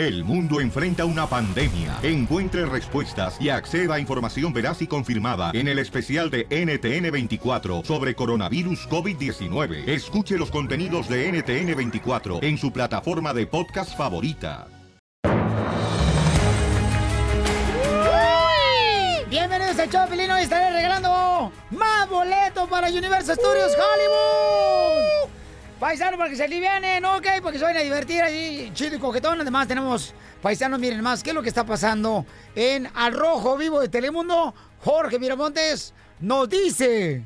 El mundo enfrenta una pandemia. Encuentre respuestas y acceda a información veraz y confirmada en el especial de NTN24 sobre coronavirus COVID-19. Escuche los contenidos de NTN24 en su plataforma de podcast favorita. Bienvenidos al show. Hoy estaré regalando más boletos para Universal Studios Hollywood. Paisanos, para que se alivianen, ok, porque se vayan a divertir ahí, chido y coquetón. Además, tenemos paisanos, miren más, ¿qué es lo que está pasando en Al Rojo Vivo de Telemundo? Jorge Miramontes nos dice.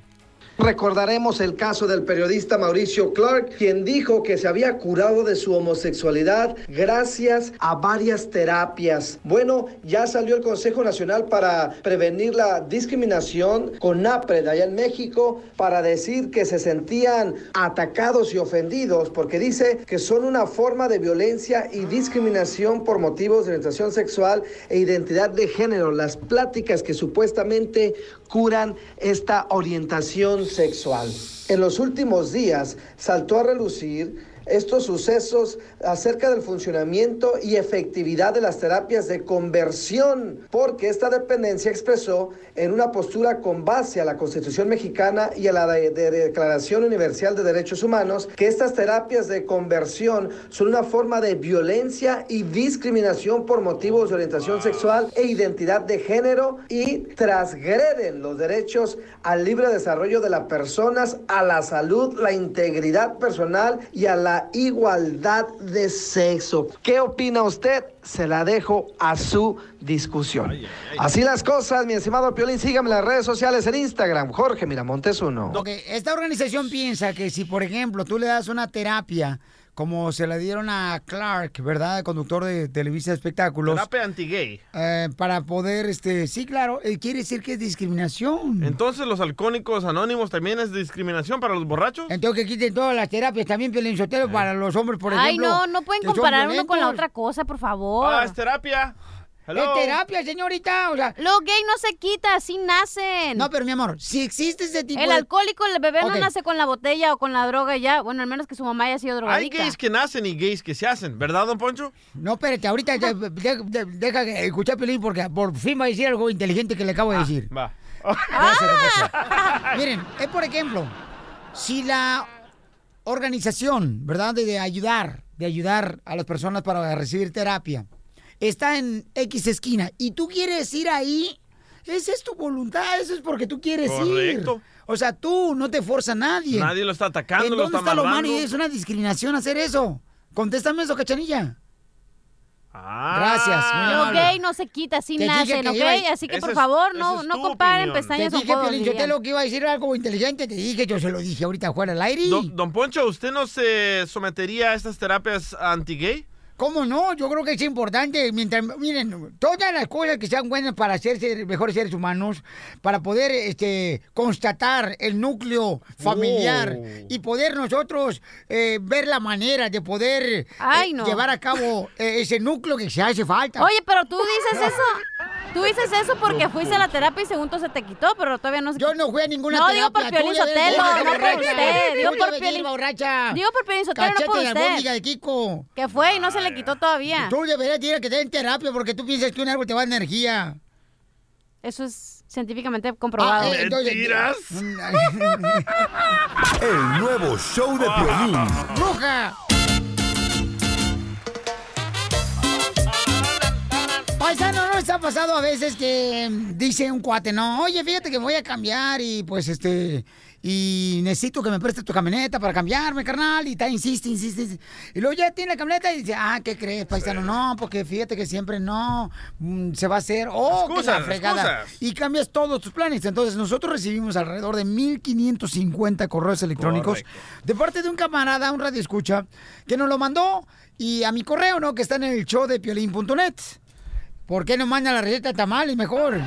Recordaremos el caso del periodista Mauricio Clark, quien dijo que se había curado de su homosexualidad gracias a varias terapias. Bueno, ya salió el Consejo Nacional para Prevenir la Discriminación con NAPRED allá en México para decir que se sentían atacados y ofendidos porque dice que son una forma de violencia y discriminación por motivos de orientación sexual e identidad de género. Las pláticas que supuestamente curan esta orientación sexual. En los últimos días saltó a relucir estos sucesos acerca del funcionamiento y efectividad de las terapias de conversión, porque esta dependencia expresó en una postura con base a la Constitución mexicana y a la de, de Declaración Universal de Derechos Humanos que estas terapias de conversión son una forma de violencia y discriminación por motivos de orientación sexual e identidad de género y transgreden los derechos al libre desarrollo de las personas, a la salud, la integridad personal y a la igualdad de sexo. ¿Qué opina usted? Se la dejo a su discusión. Así las cosas, mi estimado Piolín, sígame en las redes sociales en Instagram, Jorge Miramontes uno. Ok, esta organización piensa que si, por ejemplo, tú le das una terapia como se la dieron a Clark, ¿verdad? Conductor de televisión de espectáculos. Terapia anti-gay. eh, para poder, este, sí, claro, eh, quiere decir que es discriminación. Entonces, ¿los alcohólicos anónimos también es discriminación para los borrachos? Entonces que quiten todas las terapias también, Piolín Sotelo, para los hombres, por Ay, ejemplo. no, no pueden comparar uno con la otra cosa, por favor. Ah, es terapia. Hello. Terapia, señorita, o sea... Lo gay no se quita, así nacen. No, pero mi amor, si existe ese tipo El de... alcohólico, el bebé no nace con la botella o con la droga y ya. Bueno, al menos que su mamá haya sido Hay drogadicta. gays que nacen y gays que se hacen, ¿verdad, don Poncho? No, espérate, ahorita de- de- de- deja que escuchar Piolín porque por fin va a decir algo inteligente que le acabo de decir. Va. Gracias, Poncho. Miren, es por ejemplo, si la organización, ¿verdad? De, de ayudar, de ayudar a las personas para recibir terapia, está en X esquina y tú quieres ir ahí, esa es tu voluntad, eso es porque tú quieres Correcto. ir. O sea, tú no te forza nadie. Nadie lo está atacando, ¿En lo dónde está está lo malo? Es una discriminación hacer eso. Contéstame eso, cachanilla. Ah. Gracias, muy no se quita, así Te dije nacen, que ¿ok? iba Así que, Esa por es- favor, esa no, es no tu comparen opinión. Te pestañas dije, con codos, Piolín, yo te dirían. lo que iba a decir algo inteligente, te dije, yo se lo dije ahorita fuera del aire. Don, don Poncho, ¿usted no se sometería a estas terapias anti-gay? ¿Cómo no? Yo creo que es importante, mientras, miren, todas las cosas que sean buenas para ser mejores seres humanos, para poder este, constatar el núcleo familiar Oh. y poder nosotros eh, ver la manera de poder Ay, eh, no. llevar a cabo eh, ese núcleo que se hace falta. Oye, pero tú dices eso. Tú dices eso porque fuiste a la terapia y según tú se te quitó, pero todavía no se Yo no fui a ninguna No, terapia. digo por Piolín Sotelo, no por usted. Digo por Piolín- borracha. Digo por Piolín Sotelo, no por usted. de Kiko. Que fue y no se le quitó todavía. Tú deberías ir a que te den terapia porque tú piensas que un árbol te va a dar energía. Eso es científicamente comprobado. Ah, eh, entonces- Mentiras. El nuevo show de Piolín. ¡Bruja! Paisano, ¿no les ha pasado a veces que dice un cuate, no, oye, fíjate que voy a cambiar y pues este, y necesito que me prestes tu camioneta para cambiarme, carnal, y está, insiste, insiste, insiste. Y luego ya tiene la camioneta y dice, ah, ¿qué crees, paisano? No, porque fíjate que siempre no, mm, se va a hacer, oh, que la Excusas, fregada. excusas. Y cambias todos tus planes. Entonces, nosotros recibimos alrededor de 1550 correos electrónicos Correcto. de parte de un camarada, un radio escucha, que nos lo mandó y a mi correo, ¿no? Que está en el show de piolín.net. ¿Por qué no manda la receta de tamales mejor?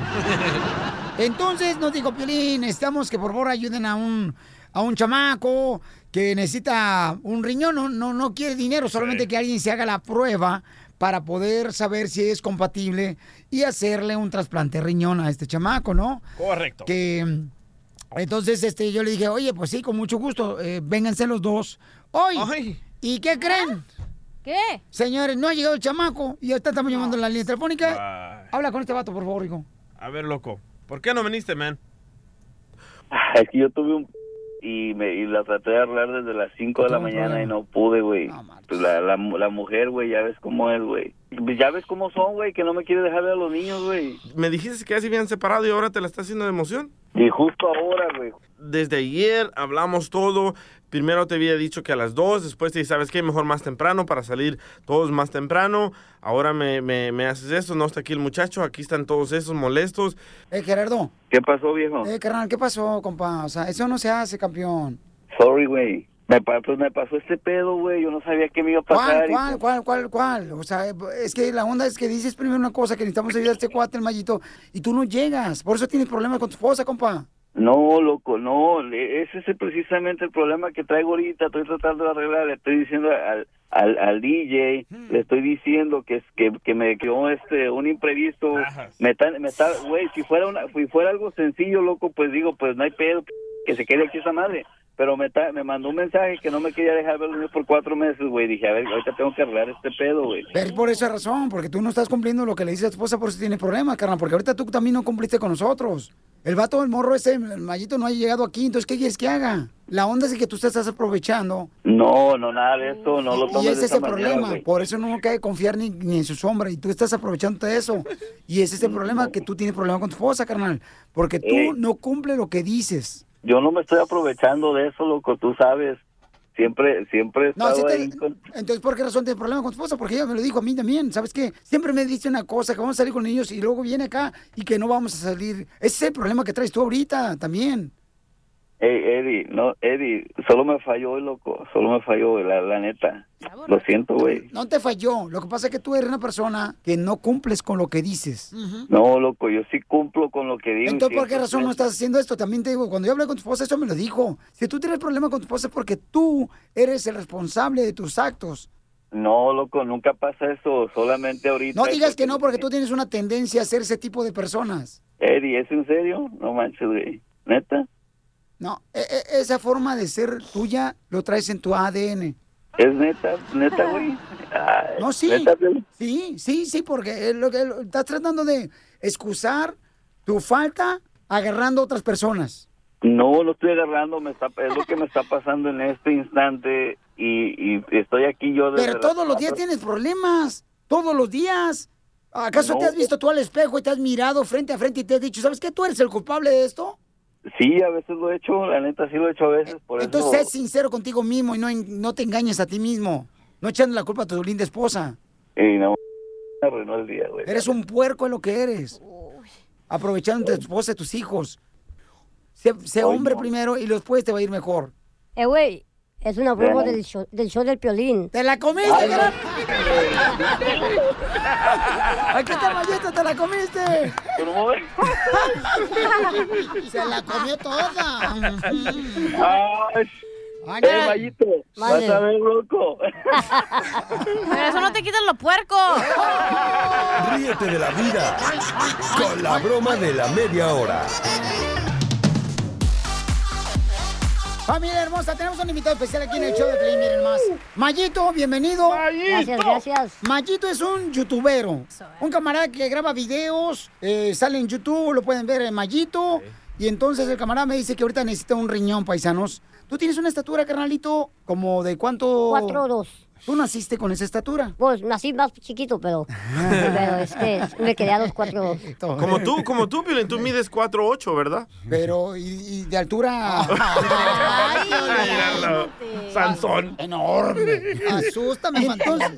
Entonces nos dijo Piolín, necesitamos que por favor ayuden a un, a un chamaco que necesita un riñón, no, no, no quiere dinero, solamente que alguien se haga la prueba para poder saber si es compatible y hacerle un trasplante de riñón a este chamaco, ¿no? Correcto. Que entonces este yo le dije, oye, pues sí, con mucho gusto, eh, vénganse los dos hoy. Ay. ¿Y qué creen? ¿Qué? Señores, no ha llegado el chamaco y ahorita estamos llamando a la línea telefónica. Habla con este vato, por favor, hijo. A ver, loco. ¿Por qué no viniste, man? Es que yo tuve un... Y, me, y la traté de arreglar desde las 5 de la mañana y no pude, güey. Pues la, la, la mujer, güey, ya ves cómo es, güey. Pues Ya ves cómo son, güey, que no me quiere dejar ver a los niños, güey. Me dijiste que ya se habían separado y ahora te la está haciendo de emoción. Y justo ahora, güey. Desde ayer hablamos todo. Primero te había dicho que a las 2, después te dije, ¿sabes qué? Mejor más temprano para salir todos más temprano. Ahora me, me, me haces eso, no está aquí el muchacho, aquí están todos esos molestos. Eh, Gerardo. ¿Qué pasó, viejo? Eh, carnal, ¿qué pasó, compa? O sea, eso no se hace, campeón. Sorry, güey. Me, pa- pues me pasó este pedo, güey. Yo no sabía qué me iba a pasar. ¿Cuál, cuál, pues- cuál, cuál, cuál? O sea, es que la onda es que dices primero una cosa, que necesitamos ayudar a este cuate, el mallito, y tú no llegas. Por eso tienes problemas con tu esposa, compa. No, loco, no. le- Ese es precisamente el problema que traigo ahorita. Estoy tratando de arreglar. Le estoy diciendo al, al, al DJ, le estoy diciendo que es que, que me quedó este un imprevisto. Me está, me está, güey, si fuera una, si fuera algo sencillo, loco, pues digo, pues no hay pedo, que se quede aquí esa madre. Pero me, me mandó un mensaje que no me quería dejar ver los niños por cuatro meses, güey. Dije, a ver, ahorita tengo que arreglar este pedo, güey. Pero es por esa razón, porque tú no estás cumpliendo lo que le dice a tu esposa, por eso tienes problemas, carnal, porque ahorita tú también no cumpliste con nosotros. El vato, el morro ese, el mallito no ha llegado aquí, entonces, ¿qué quieres que haga? La onda es que tú te estás aprovechando. No, no, nada de eso, no lo Y tomes ese de es el problema, por eso no cabe confiar ni, ni en su sombra, y tú estás aprovechándote de eso. Y ese es el problema, que tú tienes problema con tu esposa, carnal, porque tú Eh. no cumples lo que dices. Yo no me estoy aprovechando de eso, loco, tú sabes. Siempre, siempre he No, sí te- ahí con... Entonces, ¿por qué razón tienes problema con tu esposa? Porque ella me lo dijo a mí también, ¿sabes qué? Siempre me dice una cosa, que vamos a salir con niños y luego viene acá y que no vamos a salir. Ese es el problema que traes tú ahorita también. Hey, Eddie, no, Eddie, solo me falló hoy, loco, solo me falló, güey, la, la neta. Lo siento, güey. No te falló. Lo que pasa es que tú eres una persona que no cumples con lo que dices. No, loco, yo sí cumplo con lo que digo. Entonces, ¿por qué razón no estás haciendo esto? También te digo, cuando yo hablé con tu esposa, eso me lo dijo. Si tú tienes problema con tu esposa es porque tú eres el responsable de tus actos. No, loco, nunca pasa eso, solamente ahorita. No digas que no porque tú tienes una tendencia a ser ese tipo de personas. Eddie, ¿es en serio? No manches, güey. ¿Neta? No, e- e- esa forma de ser tuya lo traes en tu ADN. ¿Es neta? ¿Neta, güey? Ay, No, sí. Sí, sí, sí, porque lo que estás tratando de excusar tu falta agarrando a otras personas. No, lo estoy agarrando, me está, es lo que me está pasando en este instante y, y estoy aquí yo desde Pero todos los días tienes problemas. Todos los días. ¿Acaso No. te has visto tú al espejo y te has mirado frente a frente y te has dicho, ¿sabes qué? ¿Tú eres el culpable de esto? Sí, a veces lo he hecho, la neta sí lo he hecho a veces, por Entonces, eso... sé sincero contigo mismo y no, no te engañes a ti mismo. No echando la culpa a tu linda esposa. Y no, arruinó el día, güey. Eres un puerco en lo que eres. Aprovechando de tu esposa y tus hijos. Sé, sé Ay, hombre no. primero y después te va a ir mejor. Eh, güey, es una broma del show, del show del piolín. ¡Te la comiste, Ay, gran- Aquí está Mayeta, te la comiste. Se la comió toda. Ay, Ay, ¡Eh. Mayito! ¡Vas a ver, loco! Pero eso no te quita lo puerco. Ríete de la vida con la broma de la media hora. Familia hermosa, tenemos un invitado especial aquí en el show de Play, miren más. Mayito, bienvenido. Gracias, gracias. Mayito es un youtubero, un camarada que graba videos, eh, sale en YouTube, lo pueden ver en Mayito. Y entonces el camarada me dice que ahorita necesita un riñón, paisanos. ¿Tú tienes una estatura, carnalito, como de cuánto? Cuatro o dos. ¿Tú naciste con esa estatura? Pues nací más chiquito, pero, pero es que me quedé a los cuatro. Como tú, como tú, Piolín, tú mides 4'8", ¿verdad? Pero, ¿y, y de altura? Ay, Míralo, Sansón. Enorme. Asústame, entonces.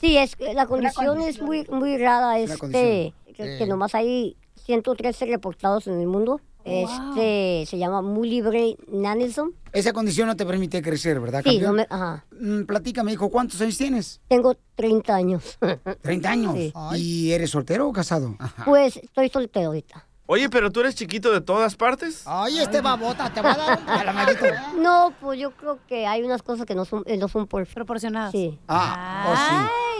Sí, es que la condición es muy muy rara, este, Eh. que nomás hay 113 reportados en el mundo. Este se llama muy libre nanism. Esa condición no te permite crecer, ¿verdad, Sí, campeón? no me, ajá. Mm, Platícame, hijo, ¿cuántos años tienes? Tengo 30 años. 30 años. Sí. ¿Y eres soltero o casado? Pues estoy soltero ahorita. Oye, pero tú eres chiquito de todas partes. Ay, este babota, te va a dar un calamarito. No, pues yo creo que hay unas cosas que no son, eh, no son por... Proporcionadas. Sí, Ah, oh,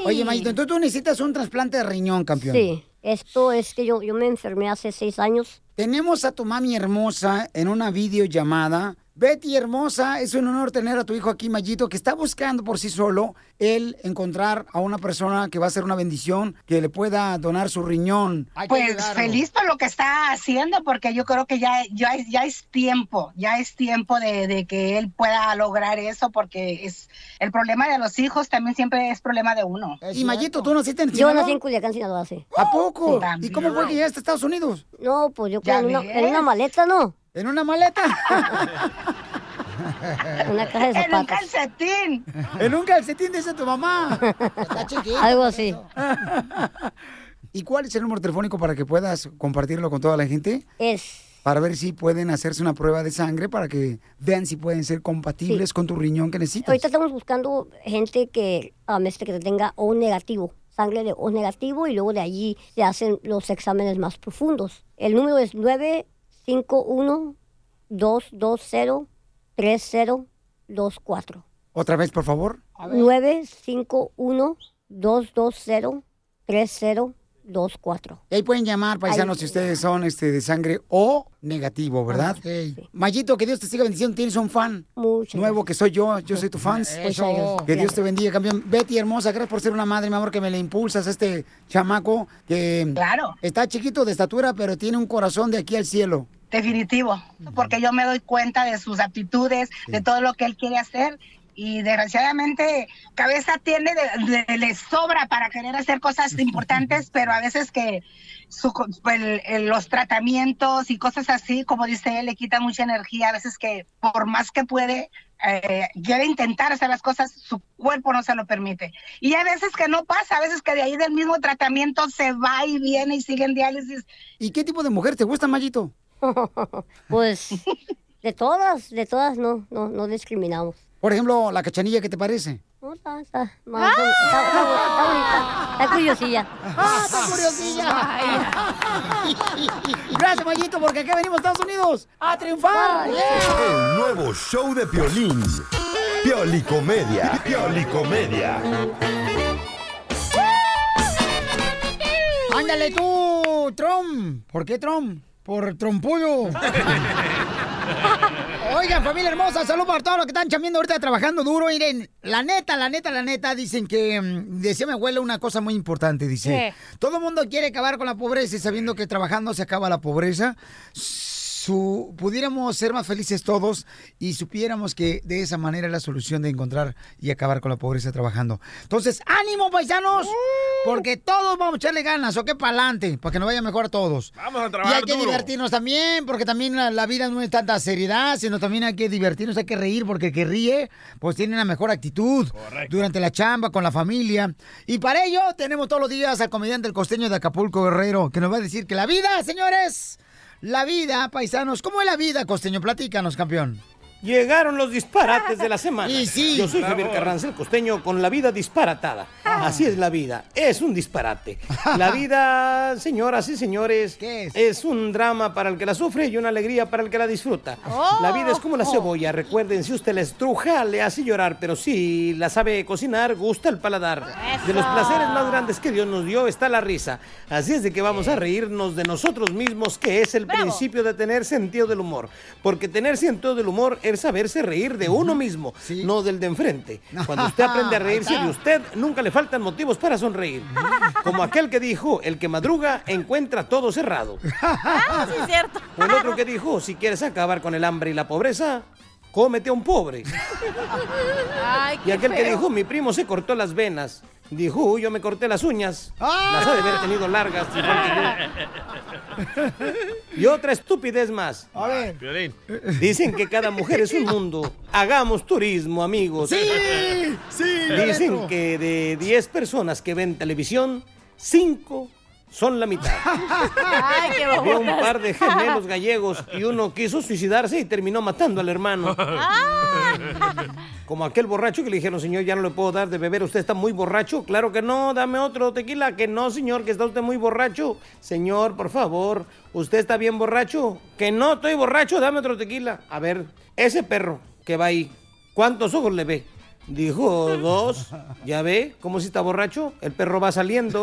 sí. Oye, Mayito, entonces tú necesitas un trasplante de riñón, campeón. sí. Esto es que yo, yo me enfermé hace seis años. Tenemos a tu mami hermosa en una videollamada Betty hermosa, es un honor tener a tu hijo aquí, Mayito, que está buscando por sí solo él encontrar a una persona que va a ser una bendición, que le pueda donar su riñón. Hay Pues ayudarlo. feliz por lo que está haciendo, porque yo creo que ya, ya, ya es tiempo, ya es tiempo de, de que él pueda lograr eso, porque es el problema de los hijos también siempre es problema de uno. Y Mayito, ¿tú naciste en Yo Sinaloa? nací en Culiacán, Sinaloa, sí. ¿A poco? Sí. ¿Y cómo fue que llegaste a Estados Unidos? No, pues yo ¿Ya en una, en una maleta, ¿no? ¿En una maleta? En una caja de En un zapatos. calcetín. en un calcetín, dice tu mamá. Está chiquito. Algo así. ¿Y cuál es el número telefónico para que puedas compartirlo con toda la gente? Es Para ver si pueden hacerse una prueba de sangre, para que vean si pueden ser compatibles Sí. con tu riñón que necesitas. Ahorita estamos buscando gente que, um, este, que tenga O negativo, sangre de O negativo, y luego de allí se hacen los exámenes más profundos. El número es 951-220-3024. Otra vez, por favor. 951-220-3024. Y ahí pueden llamar, paisanos, Ahí. si ustedes son este, de sangre O negativo, ¿verdad? Mayito, que Dios te siga bendiciendo. Tienes un fan Muchas nuevo que soy yo. Yo soy tu fan. Eso. Que Dios te bendiga, campeón. Betty, hermosa, gracias por ser una madre, mi amor, que me le impulsas a este chamaco que Claro. está chiquito de estatura, pero tiene un corazón de aquí al cielo. Definitivo, porque yo me doy cuenta de sus aptitudes, de todo lo que él quiere hacer y desgraciadamente cabeza tiene, de- de- le sobra para querer hacer cosas importantes, pero a veces que su co- el- el- los tratamientos y cosas así, como dice él, le quita mucha energía, a veces que por más que puede, eh, quiere intentar hacer las cosas, su cuerpo no se lo permite. Y a veces que no pasa, a veces que de ahí del mismo tratamiento se va y viene y sigue en diálisis. ¿Y qué tipo de mujer te gusta, Mayito? Pues de todas, de todas no, no, no discriminamos. Por ejemplo, la cachanilla, ¿qué te parece? No, está, está, está bonita, está curiosilla. ¡Ah, está curiosilla! Gracias, Mayito, porque aquí venimos a Estados Unidos a triunfar. El nuevo show de Piolín. Piolicomedia. Piolicomedia. Ándale tú, Trump. ¿Por qué Trump? Por trompullo. Oigan, familia hermosa, salud para todos los que están chambeando ahorita trabajando duro. Miren, la neta, la neta, la neta, dicen que, mm, decía mi abuela una cosa muy importante, dice, ¿Qué? todo el mundo quiere acabar con la pobreza y sabiendo que trabajando se acaba la pobreza. Su, pudiéramos ser más felices todos y supiéramos que de esa manera es la solución de encontrar y acabar con la pobreza trabajando. Entonces, ánimo, paisanos, porque todos vamos a echarle ganas, o que para adelante, para que nos vaya mejor a todos. Vamos a Y hay trabajar que duro. divertirnos también, porque también la, la vida no es tanta seriedad, sino también hay que divertirnos, hay que reír, porque el que ríe, pues tiene una mejor actitud durante la chamba, con la familia. Y para ello tenemos todos los días al comediante El Costeño de Acapulco Guerrero, que nos va a decir que la vida, señores, la vida, paisanos, ¿cómo es la vida, Costeño? Platícanos, campeón. Llegaron los disparates de la semana. Y sí. Yo soy Javier Carranza, el costeño, con la vida disparatada. Así es la vida, es un disparate. La vida, señoras y señores, ¿Qué es? un drama para el que la sufre y una alegría para el que la disfruta. Oh. La vida es como la cebolla, recuerden, si usted la estruja, le hace llorar, pero si la sabe cocinar, gusta el paladar. De los placeres más grandes que Dios nos dio está la risa. Así es de que vamos a reírnos de nosotros mismos, que es el Bravo. principio de tener sentido del humor. Porque tener sentido del humor es saberse reír de uno mismo, Sí. no del de enfrente. Cuando usted aprende a reírse de usted, nunca le faltan motivos para sonreír. Como aquel que dijo, el que madruga encuentra todo cerrado. Ah, sí, es cierto. O el otro que dijo, si quieres acabar con el hambre y la pobreza, cómete a un pobre. Ay, qué Y aquel que dijo, mi primo se cortó las venas. Dijo, "Uy, yo me corté las uñas. ¡Ah! Las ha de haber tenido largas, igual que yo. Y otra estupidez más. A ver. Piolín. Dicen que cada mujer es un mundo. Hagamos turismo, amigos. Sí, sí. Dicen que de 10 personas que ven televisión, 5 son la mitad. Ay, qué Había un par de gemelos gallegos y uno quiso suicidarse y terminó matando al hermano. Como aquel borracho que le dijeron, señor, ya no le puedo dar de beber, usted está muy borracho. Claro que no, dame otro tequila. Que no, señor, que está usted muy borracho. Señor, por favor, ¿usted está bien borracho? Que no, estoy borracho, dame otro tequila. A ver, ese perro que va ahí, ¿cuántos ojos le ve? Dijo dos. ¿Ya ve cómo si está borracho? El perro va saliendo.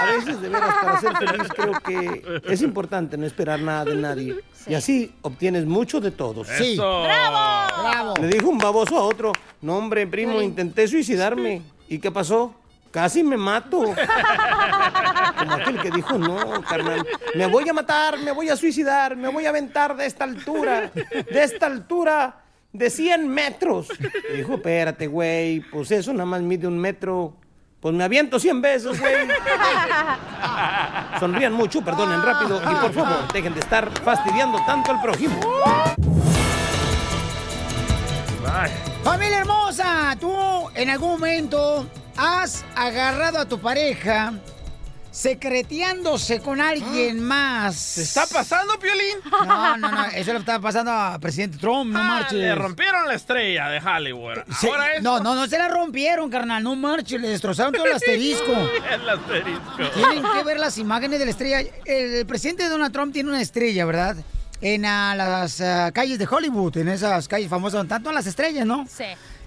a veces, de veras, para ser feliz, creo que es importante no esperar nada de nadie. Y así obtienes mucho de todos. Sí. ¡Bravo! Le dijo un baboso a otro, no hombre, primo, intenté suicidarme. ¿Y qué pasó? Casi me mato. Como aquel que dijo, no, carnal, me voy a matar, me voy a suicidar, me voy a aventar de esta altura, de esta altura de 100 metros. Y dijo, espérate, güey, pues eso nada más mide un metro. Pues me aviento 100 veces, güey. Sonrían mucho, perdonen rápido y por favor, dejen de estar fastidiando tanto al prójimo. Familia hermosa, tú en algún momento has agarrado a tu pareja secreteándose con alguien más. ¿Te está pasando, Piolín? No, no, no, eso le estaba pasando a presidente Trump, no Ah, marches. le rompieron la estrella de Hollywood. Se- Ahora es... No, no, no se la rompieron, carnal, no marches, le destrozaron todo el asterisco. el asterisco. Tienen que ver las imágenes de la estrella. El, el presidente Donald Trump tiene una estrella, ¿verdad? En ah, las ah, calles de Hollywood, en esas calles famosas, donde están todas las estrellas, ¿no? Sí.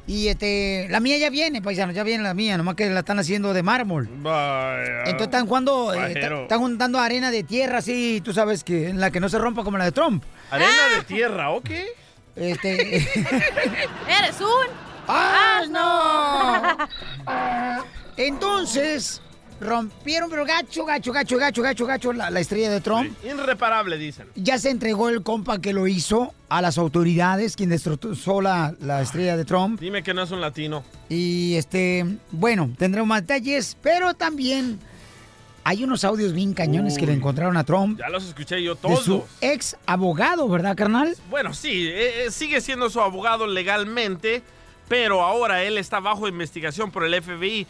Y este, la mía ya viene, paisano, ya viene la mía, nomás que la están haciendo de mármol. Vaya. Entonces están jugando, eh, están juntando arena de tierra, así, tú sabes que en la que no se rompa como la de Trump. Arena de tierra, ¿ok? Este. ¡Eres un! ¡Ah, no! Entonces, rompieron, pero gacho, gacho, gacho, gacho, gacho, gacho, la, la estrella de Trump. Irreparable, dicen. Ya se entregó el compa que lo hizo a las autoridades, quien destrozó la, la estrella de Trump. Dime que no es un latino. Y este, bueno, tendremos más detalles, pero también hay unos audios bien cañones que le encontraron a Trump Ya los escuché yo de todos. su ex abogado, ¿verdad, carnal? Bueno, sí, eh, eh, sigue siendo su abogado legalmente, pero ahora él está bajo investigación por el FBI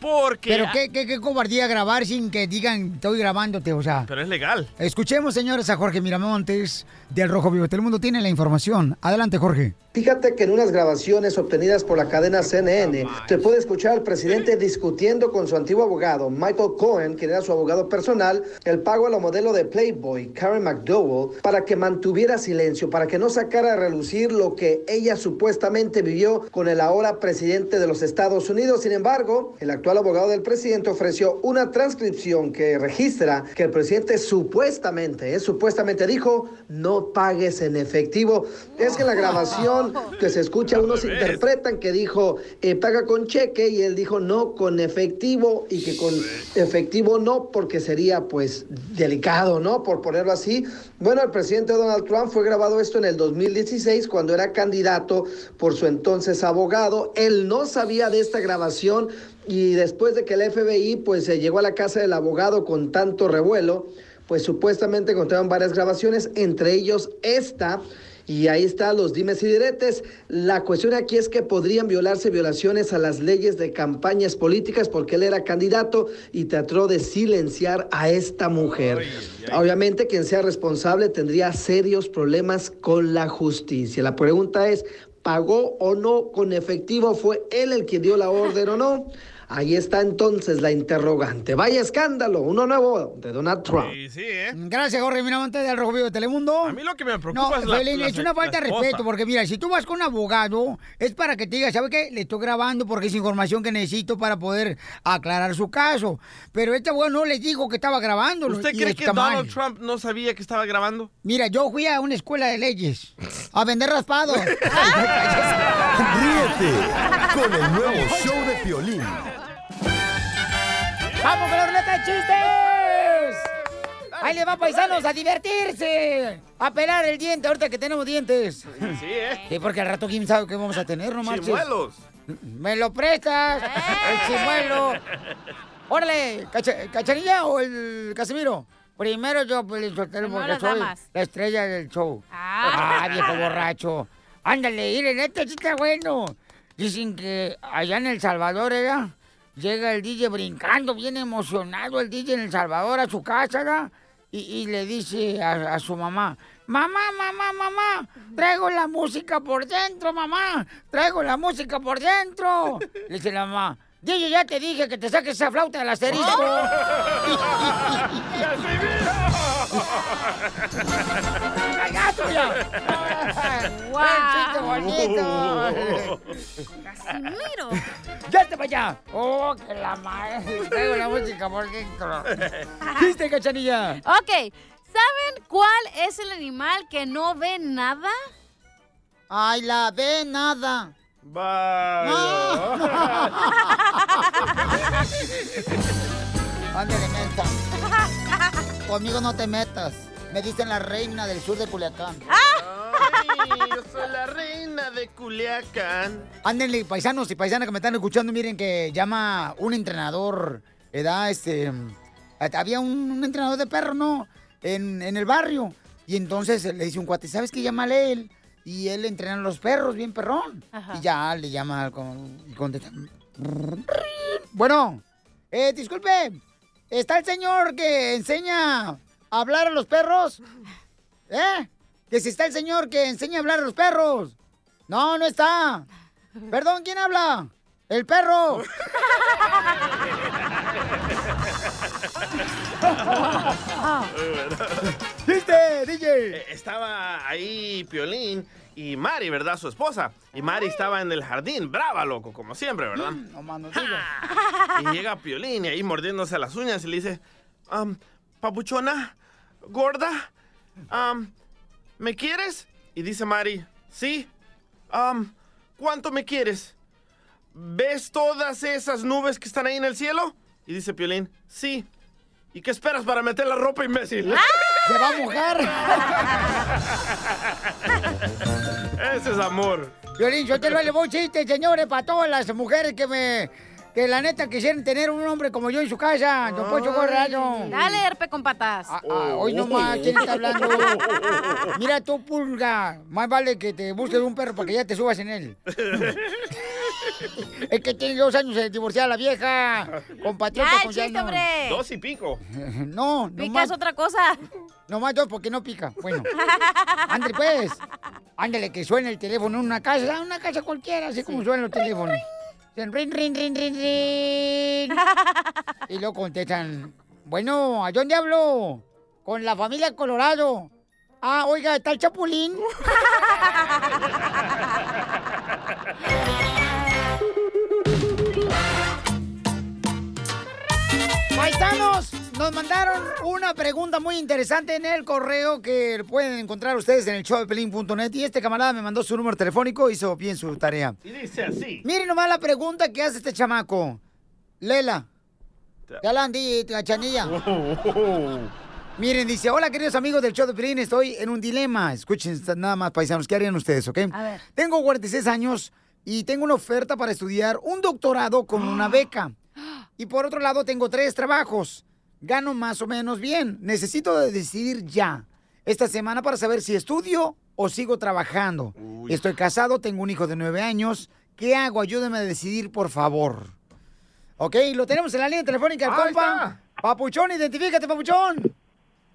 porque... Pero qué, qué, qué cobardía grabar sin que digan, estoy grabándote, o sea. Pero es legal. Escuchemos, señores, a Jorge Miramontes del Rojo Vivo. Telemundo tiene la información. Adelante, Jorge. Fíjate que en unas grabaciones obtenidas por la cadena CNN se puede escuchar al presidente discutiendo con su antiguo abogado, Michael Cohen, quien era su abogado personal, el pago a la modelo de Playboy, Karen McDowell, para que mantuviera silencio, para que no sacara a relucir lo que ella supuestamente vivió con el ahora presidente de los Estados Unidos. Sin embargo, el actual abogado del presidente ofreció una transcripción que registra que el presidente supuestamente, eh, supuestamente dijo, no pagues en efectivo. Es que en la grabación que se escucha, unos interpretan que dijo, eh, paga con cheque, y él dijo, no, con efectivo, y que con efectivo no, porque sería pues delicado, ¿no? Por ponerlo así. Bueno, el presidente Donald Trump fue grabado esto en el 2016, cuando era candidato por su entonces abogado. Él no sabía de esta grabación y después de que el FBI pues se llegó a la casa del abogado con tanto revuelo, pues supuestamente encontraron varias grabaciones, entre ellos esta. Y ahí está los dimes y diretes. La cuestión aquí es que podrían violarse violaciones a las leyes de campañas políticas porque él era candidato y trató de silenciar a esta mujer. Obviamente quien sea responsable tendría serios problemas con la justicia. La pregunta es, ¿pagó o no con efectivo? ¿Fue él el que dio la orden o no? Ahí está entonces la interrogante. Vaya escándalo, uno nuevo de Donald Trump. Sí, sí, ¿eh? Gracias, Jorge Miramontes del Rojo Vivo de Telemundo. A mí lo que me No, preocupa es la, la- es una falta de respeto, porque mira, si tú vas con un abogado, es para que te diga, ¿sabe qué? Le estoy grabando porque es información que necesito para poder aclarar su caso. Pero este abogado no le dijo que estaba grabando. ¿Usted cree que mal. Donald Trump no sabía que estaba grabando? Mira, yo fui a una escuela de leyes a vender raspado. Ríete con el nuevo show de Piolín. ¡Vamos con la ruleta de chistes! Ahí le va, paisanos, a divertirse. A pelar el diente, ahorita que tenemos dientes. Sí, ¿eh? Sí, porque al rato quién sabe qué vamos a tener, no marches. Chimuelos. ¿Me lo prestas? El chimuelo. Órale, cacha- ¿cachanilla o el Casimiro? Primero yo, pues, porque soy damas. la estrella del show. Ah. Ah, viejo borracho. Ándale, miren, este sí está bueno. Dicen que allá en El Salvador, ¿verdad? Llega el DJ brincando, bien emocionado el DJ en El Salvador a su casa, y le dice a, a su mamá, mamá, mamá, mamá, traigo la música por dentro, mamá, traigo la música por dentro. Le dice la mamá, DJ, ya te dije que te saques esa flauta del asterisco. ¡Ay, gato ya! ¡El chiste bonito! ¡Casimiro! ¡Ya te vaya! ¡Oh, que la madre! Traigo la música por dentro. ¿Chiste, cachanilla? Ok, ¿saben cuál es el animal que no ve nada? Ay, la ve nada. Ándale, mensa. Conmigo no te metas. Me dicen la reina del sur de Culiacán. Ay, yo soy la reina de Culiacán. Ándenle, paisanos y paisanas que me están escuchando, miren que llama un entrenador, edad, este, había un, un entrenador de perro, ¿no? En, en el barrio. Y entonces le dice un cuate, ¿sabes qué? Llámale él. Y él entrena a los perros, bien perrón. Ajá. Y ya le llama con, y contesta. Bueno, eh, disculpe, ¿está el señor que enseña a hablar a los perros? ¿Eh? Que si está el señor que enseña a hablar a los perros. No, no está. Perdón, ¿quién habla? El perro. ¿Viste, DJ? Eh, Estaba ahí Piolín y Mari, ¿verdad? Su esposa. Y Mari estaba en el jardín, brava, loco, como siempre, ¿verdad? No más no digas. Y llega Piolín y ahí mordiéndose las uñas y le dice, "Am, papuchona, gorda, ¿me quieres? Y dice Mari, sí. Am, ¿Cuánto me quieres? ¿Ves todas esas nubes que están ahí en el cielo? Y dice Piolín, sí. ¿Y qué esperas para meter la ropa, imbécil? Se va a mojar. Ese es amor. Violín, yo te lo elevo un chiste, señores, para todas las mujeres que me. Que la neta quisieran tener un hombre como yo en su casa. Don Poncho Corrado. Dale, herpe con patas. Ah, hoy nomás, ¿quién está hablando? Mira tú, pulga. Más vale que te busques un perro para que ya te subas en él. es que tiene dos años de divorciar a la vieja. Compatriota Ya, con chiste, hombre. Dos y pico. No, Pica nomás, es otra cosa. nomás dos porque no pica. Bueno. Ándale, pues. Ándale, que suene el teléfono en una casa, una casa cualquiera, así como suenan los teléfonos. Dicen, rin, rin, rin, rin, rin. Y luego contestan, bueno, ¿a dónde hablo? Con la familia Colorado. Ah, oiga, ¿está el Chapulín? Paisanos, nos mandaron una pregunta muy interesante en el correo que pueden encontrar ustedes en el showdepelín.net y este camarada me mandó su número telefónico, hizo bien su tarea. Y dice así. Miren nomás la pregunta que hace este chamaco. Lela. ¿Qué hablan, Chanilla? Miren, dice, hola queridos amigos del show de Pelín, estoy en un dilema. Escuchen nada más, paisanos, ¿qué harían ustedes, ok? A ver. Tengo 46 años y tengo una oferta para estudiar un doctorado con una beca. Y por otro lado, tengo tres trabajos. Gano más o menos bien. Necesito de decidir ya, esta semana, para saber si estudio o sigo trabajando. Estoy casado, tengo un hijo de nueve años. ¿Qué hago? Ayúdame a decidir, por favor. Ok, lo tenemos en la línea telefónica, el Ahí compa. Papuchón, identifícate, Papuchón.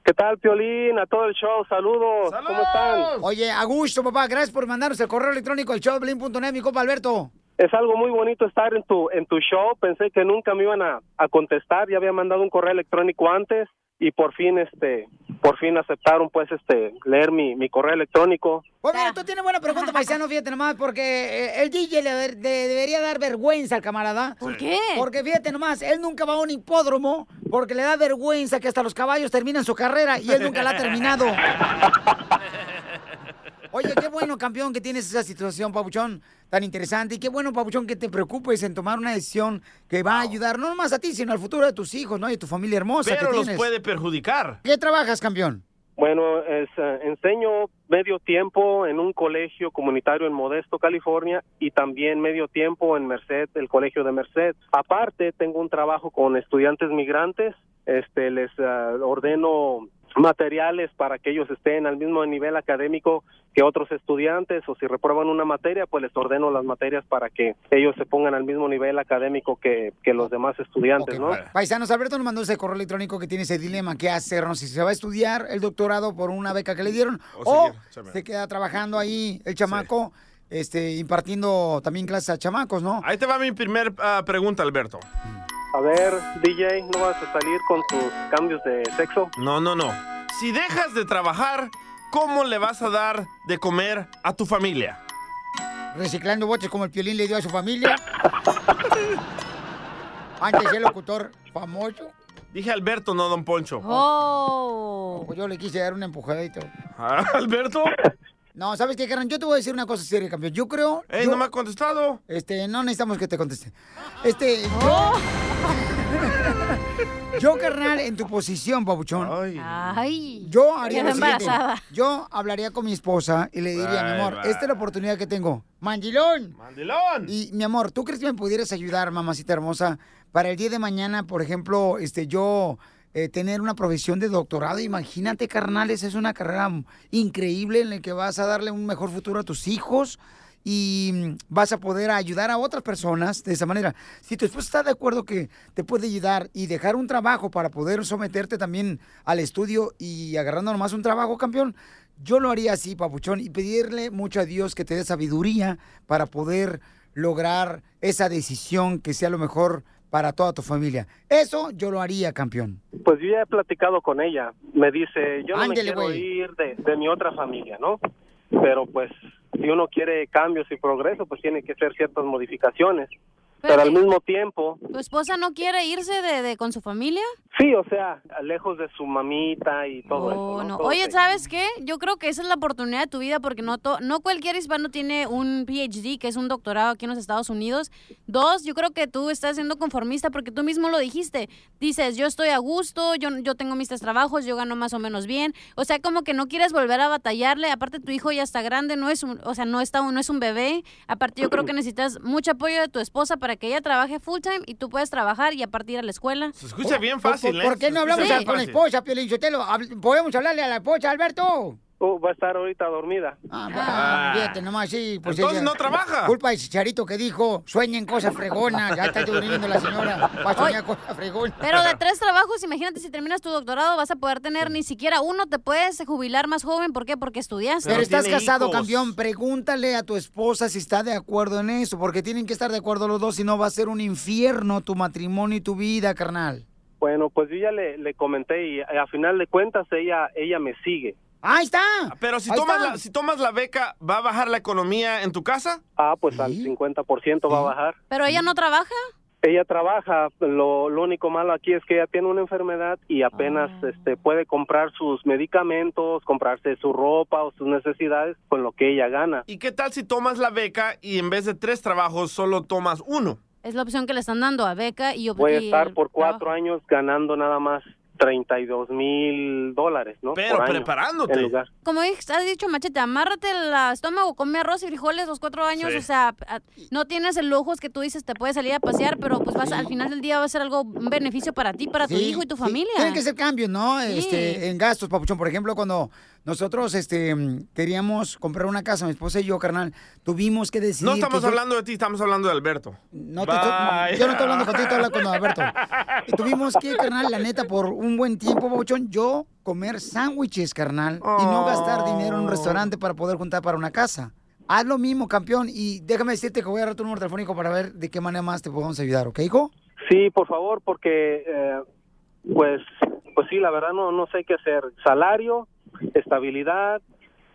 ¿Qué tal, Piolín? A todo el show, saludos. ¿Cómo están? Oye, a gusto, papá. Gracias por mandarnos el correo electrónico al showblin.net, mi compa Alberto. Es algo muy bonito estar en tu en tu show. Pensé que nunca me iban a, a contestar. Ya había mandado un correo electrónico antes y por fin este por fin aceptaron pues este leer mi, mi correo electrónico. Pues mira, tú tienes buena pregunta, paisano, fíjate nomás, porque eh, el DJ le, de- debería dar vergüenza al camarada. ¿Por qué? Porque fíjate nomás, él nunca va a un hipódromo porque le da vergüenza que hasta los caballos terminan su carrera y él nunca la ha terminado. Oye, qué bueno, campeón, que tienes esa situación, Pabuchón, tan interesante. Y qué bueno, Pabuchón, que te preocupes en tomar una decisión que va a ayudar no nomás a ti, sino al futuro de tus hijos, ¿no? Y de tu familia hermosa Pero que los tienes. puede perjudicar. ¿Qué trabajas, campeón? Bueno, es, eh, enseño medio tiempo en un colegio comunitario en Modesto, California, y también medio tiempo en Merced, el colegio de Merced. Aparte, tengo un trabajo con estudiantes migrantes. Este, les eh, ordeno materiales para que ellos estén al mismo nivel académico que otros estudiantes o si reprueban una materia, pues les ordeno las materias para que ellos se pongan al mismo nivel académico que, que los demás estudiantes, ¿no? Paisanos, Alberto nos mandó ese correo electrónico que tiene ese dilema. ¿Qué hacer? No sé si se va a estudiar el doctorado por una beca que le dieron O o se queda trabajando ahí el chamaco este, impartiendo también clases a chamacos, ¿no? Ahí te va mi primer ah, pregunta, Alberto. A ver, DJ, ¿no vas a salir con tus cambios de sexo? No, no, no. Si dejas de trabajar, ¿cómo le vas a dar de comer a tu familia? Reciclando botes como el Piolín le dio a su familia. Antes el locutor famoso. Dije Alberto, no Don Poncho. Oh. Pues yo le quise dar un empujadito. Ah, ¿Alberto? No, ¿sabes qué, carnal? Yo te voy a decir una cosa seria, campeón. Yo creo... ¡Ey, yo- no me ha contestado! Este, no necesitamos que te conteste. Este, yo... Yo, carnal, en tu posición, papuchón. Ay. Yo haría lo siguiente. Yo hablaría con mi esposa y le diría, mi amor, esta es la oportunidad que tengo. ¡Mandilón! ¡Mandilón! Y, mi amor, ¿tú crees que me pudieras ayudar, mamacita hermosa, para el día de mañana, por ejemplo, este, yo eh, tener una profesión de doctorado? Imagínate, carnales, es una carrera increíble en la que vas a darle un mejor futuro a tus hijos y mm, vas a poder ayudar a otras personas de esa manera. Si tu esposa está de acuerdo que te puede ayudar y dejar un trabajo para poder someterte también al estudio y agarrando nomás un trabajo, campeón, yo lo haría así, papuchón, y pedirle mucho a Dios que te dé sabiduría para poder lograr esa decisión que sea lo mejor para toda tu familia. Eso yo lo haría, campeón. Pues yo ya he platicado con ella. Me dice, yo no Ándele, me quiero ir de, de mi otra familia, ¿no? Pero pues si uno quiere cambios y progreso, pues tiene que hacer ciertas modificaciones. Pero, al mismo tiempo, ¿Tu esposa no quiere irse de, de- con su familia? sí, o sea, lejos de su mamita y todo eso. Oh, ¿no? no. Todo Oye, eso. ¿sabes qué? Yo creo que esa es la oportunidad de tu vida porque no, to- no cualquier hispano tiene un PhD, que es un doctorado aquí en los Estados Unidos. Dos, yo creo que tú estás siendo conformista porque tú mismo lo dijiste. Dices, yo estoy a gusto, yo, yo tengo mis tres trabajos, yo gano más o menos bien. O sea, como que no quieres volver a batallarle. Aparte, tu hijo ya está grande, no es un, o sea, no, está, no es un bebé. Aparte, yo creo que necesitas mucho apoyo de tu esposa para que ella trabaje full time y tú puedes trabajar y aparte ir a la escuela. Se escucha bien ¿Por, fácil, por- ¿eh? por qué Se no escucha hablamos a- con la esposa, Piolín ¿Podemos hablarle a la esposa, Alberto? Oh, va a estar ahorita dormida. Ah, fíjate, nomás sí. Pues Entonces ella- no trabaja. Culpa de Chicharito que dijo, sueñen cosas fregonas. Ya está durmiendo la señora. Va a soñar cosas fregonas. Pero de tres trabajos, imagínate si terminas tu doctorado, vas a poder tener ni siquiera uno, te puedes jubilar más joven. ¿Por qué? Porque estudiaste. Pero, estás casado, campeón. Pregúntale a tu esposa si está de acuerdo en eso, porque tienen que estar de acuerdo los dos, si no va a ser un infierno tu matrimonio y tu vida, carnal. Bueno, pues yo ya le, le comenté y a final de cuentas ella ella me sigue. Ahí está. Pero si Ahí tomas, está. la, si tomas la beca, ¿va a bajar la economía en tu casa? Ah, pues al 50% va a bajar. Pero ella no trabaja. Ella trabaja, lo, lo único malo aquí es que ella tiene una enfermedad y apenas Ah. este, puede comprar sus medicamentos, comprarse su ropa o sus necesidades con lo que ella gana. ¿Y qué tal si tomas la beca y en vez de tres trabajos solo tomas uno? Es la opción que le están dando a Beca y yo Voy a estar por trabajo. cuatro años ganando nada más 32 mil dólares, ¿no? Pero Por año, preparándote. lugar. Como has dicho, Machete, amárrate el estómago, come arroz y frijoles los cuatro años, Sí. o sea, no tienes el lujo, es que tú dices, te puedes salir a pasear, pero pues vas, al final del día va a ser algo, un beneficio para ti, para tu hijo y tu sí. familia. Tienen que ser cambios, ¿no? Sí. Este, en gastos, papuchón. Por ejemplo, cuando nosotros este, queríamos comprar una casa, mi esposa y yo, carnal, tuvimos que decidir... No estamos que yo- hablando de ti, estamos hablando de Alberto. No te estoy- yo no estoy hablando contigo, estoy hablando con Alberto. Y tuvimos que, carnal, la neta, por un buen tiempo, Pabuchón, yo comer sándwiches, carnal, y no gastar dinero en un restaurante para poder juntar para una casa. Haz lo mismo, campeón, y déjame decirte que voy a dar tu número telefónico para ver de qué manera más te podemos ayudar, ¿ok, hijo? Sí, por favor, porque eh, pues pues sí, la verdad no no sé qué hacer. Salario, estabilidad,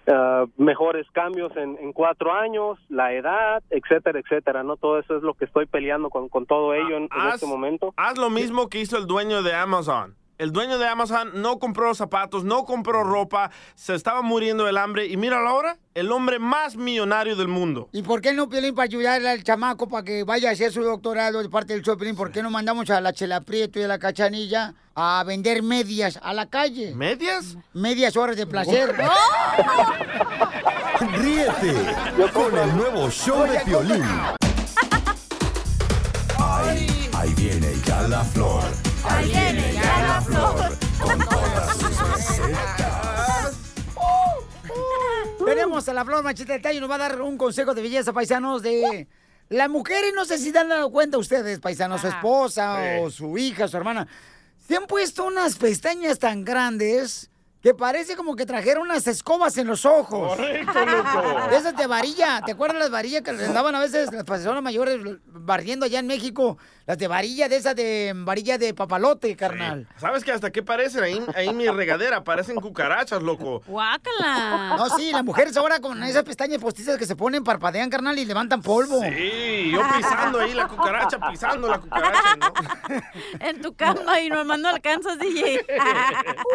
eh, mejores cambios en, en cuatro años, la edad, etcétera, etcétera. No todo eso es lo que estoy peleando con, con todo ello en, en haz- este momento. Haz lo mismo que hizo el dueño de Amazon. El dueño de Amazon no compró zapatos, no compró ropa, se estaba muriendo del hambre y míralo ahora, el hombre más millonario del mundo. ¿Y por qué no, Piolín, para ayudarle al chamaco para que vaya a hacer su doctorado de parte del show, Piolín? ¿Por qué no mandamos a la Chela Prieto y a la Cachanilla a vender medias a la calle? ¿Medias? Medias horas de placer. Ríete con el nuevo show de Piolín. Ahí, ahí viene ya la flor. Ahí viene ya la flor. Con todas sus recetas. Tenemos a la Flor Tallo y nos va a dar un consejo de belleza, paisanos, de... Las mujeres, no sé si se han dado cuenta ustedes, paisanos, su esposa Sí. o su hija, su hermana, se han puesto unas pestañas tan grandes que parece como que trajeron unas escobas en los ojos. Correcto, loco. De esas de varilla. ¿Te acuerdas las varillas que les daban a veces las personas mayores barriendo allá en México? Las de varilla, de esas de varilla de papalote, carnal. ¿Sabes que hasta qué parecen? Ahí, ahí en mi regadera parecen cucarachas, loco. ¡Guácala! No, sí, las mujeres ahora con esas pestañas postizas que se ponen, parpadean, carnal, y levantan polvo. Sí, yo pisando ahí la cucaracha, pisando la cucaracha, ¿no? En tu cama y nomás no alcanzas, DJ.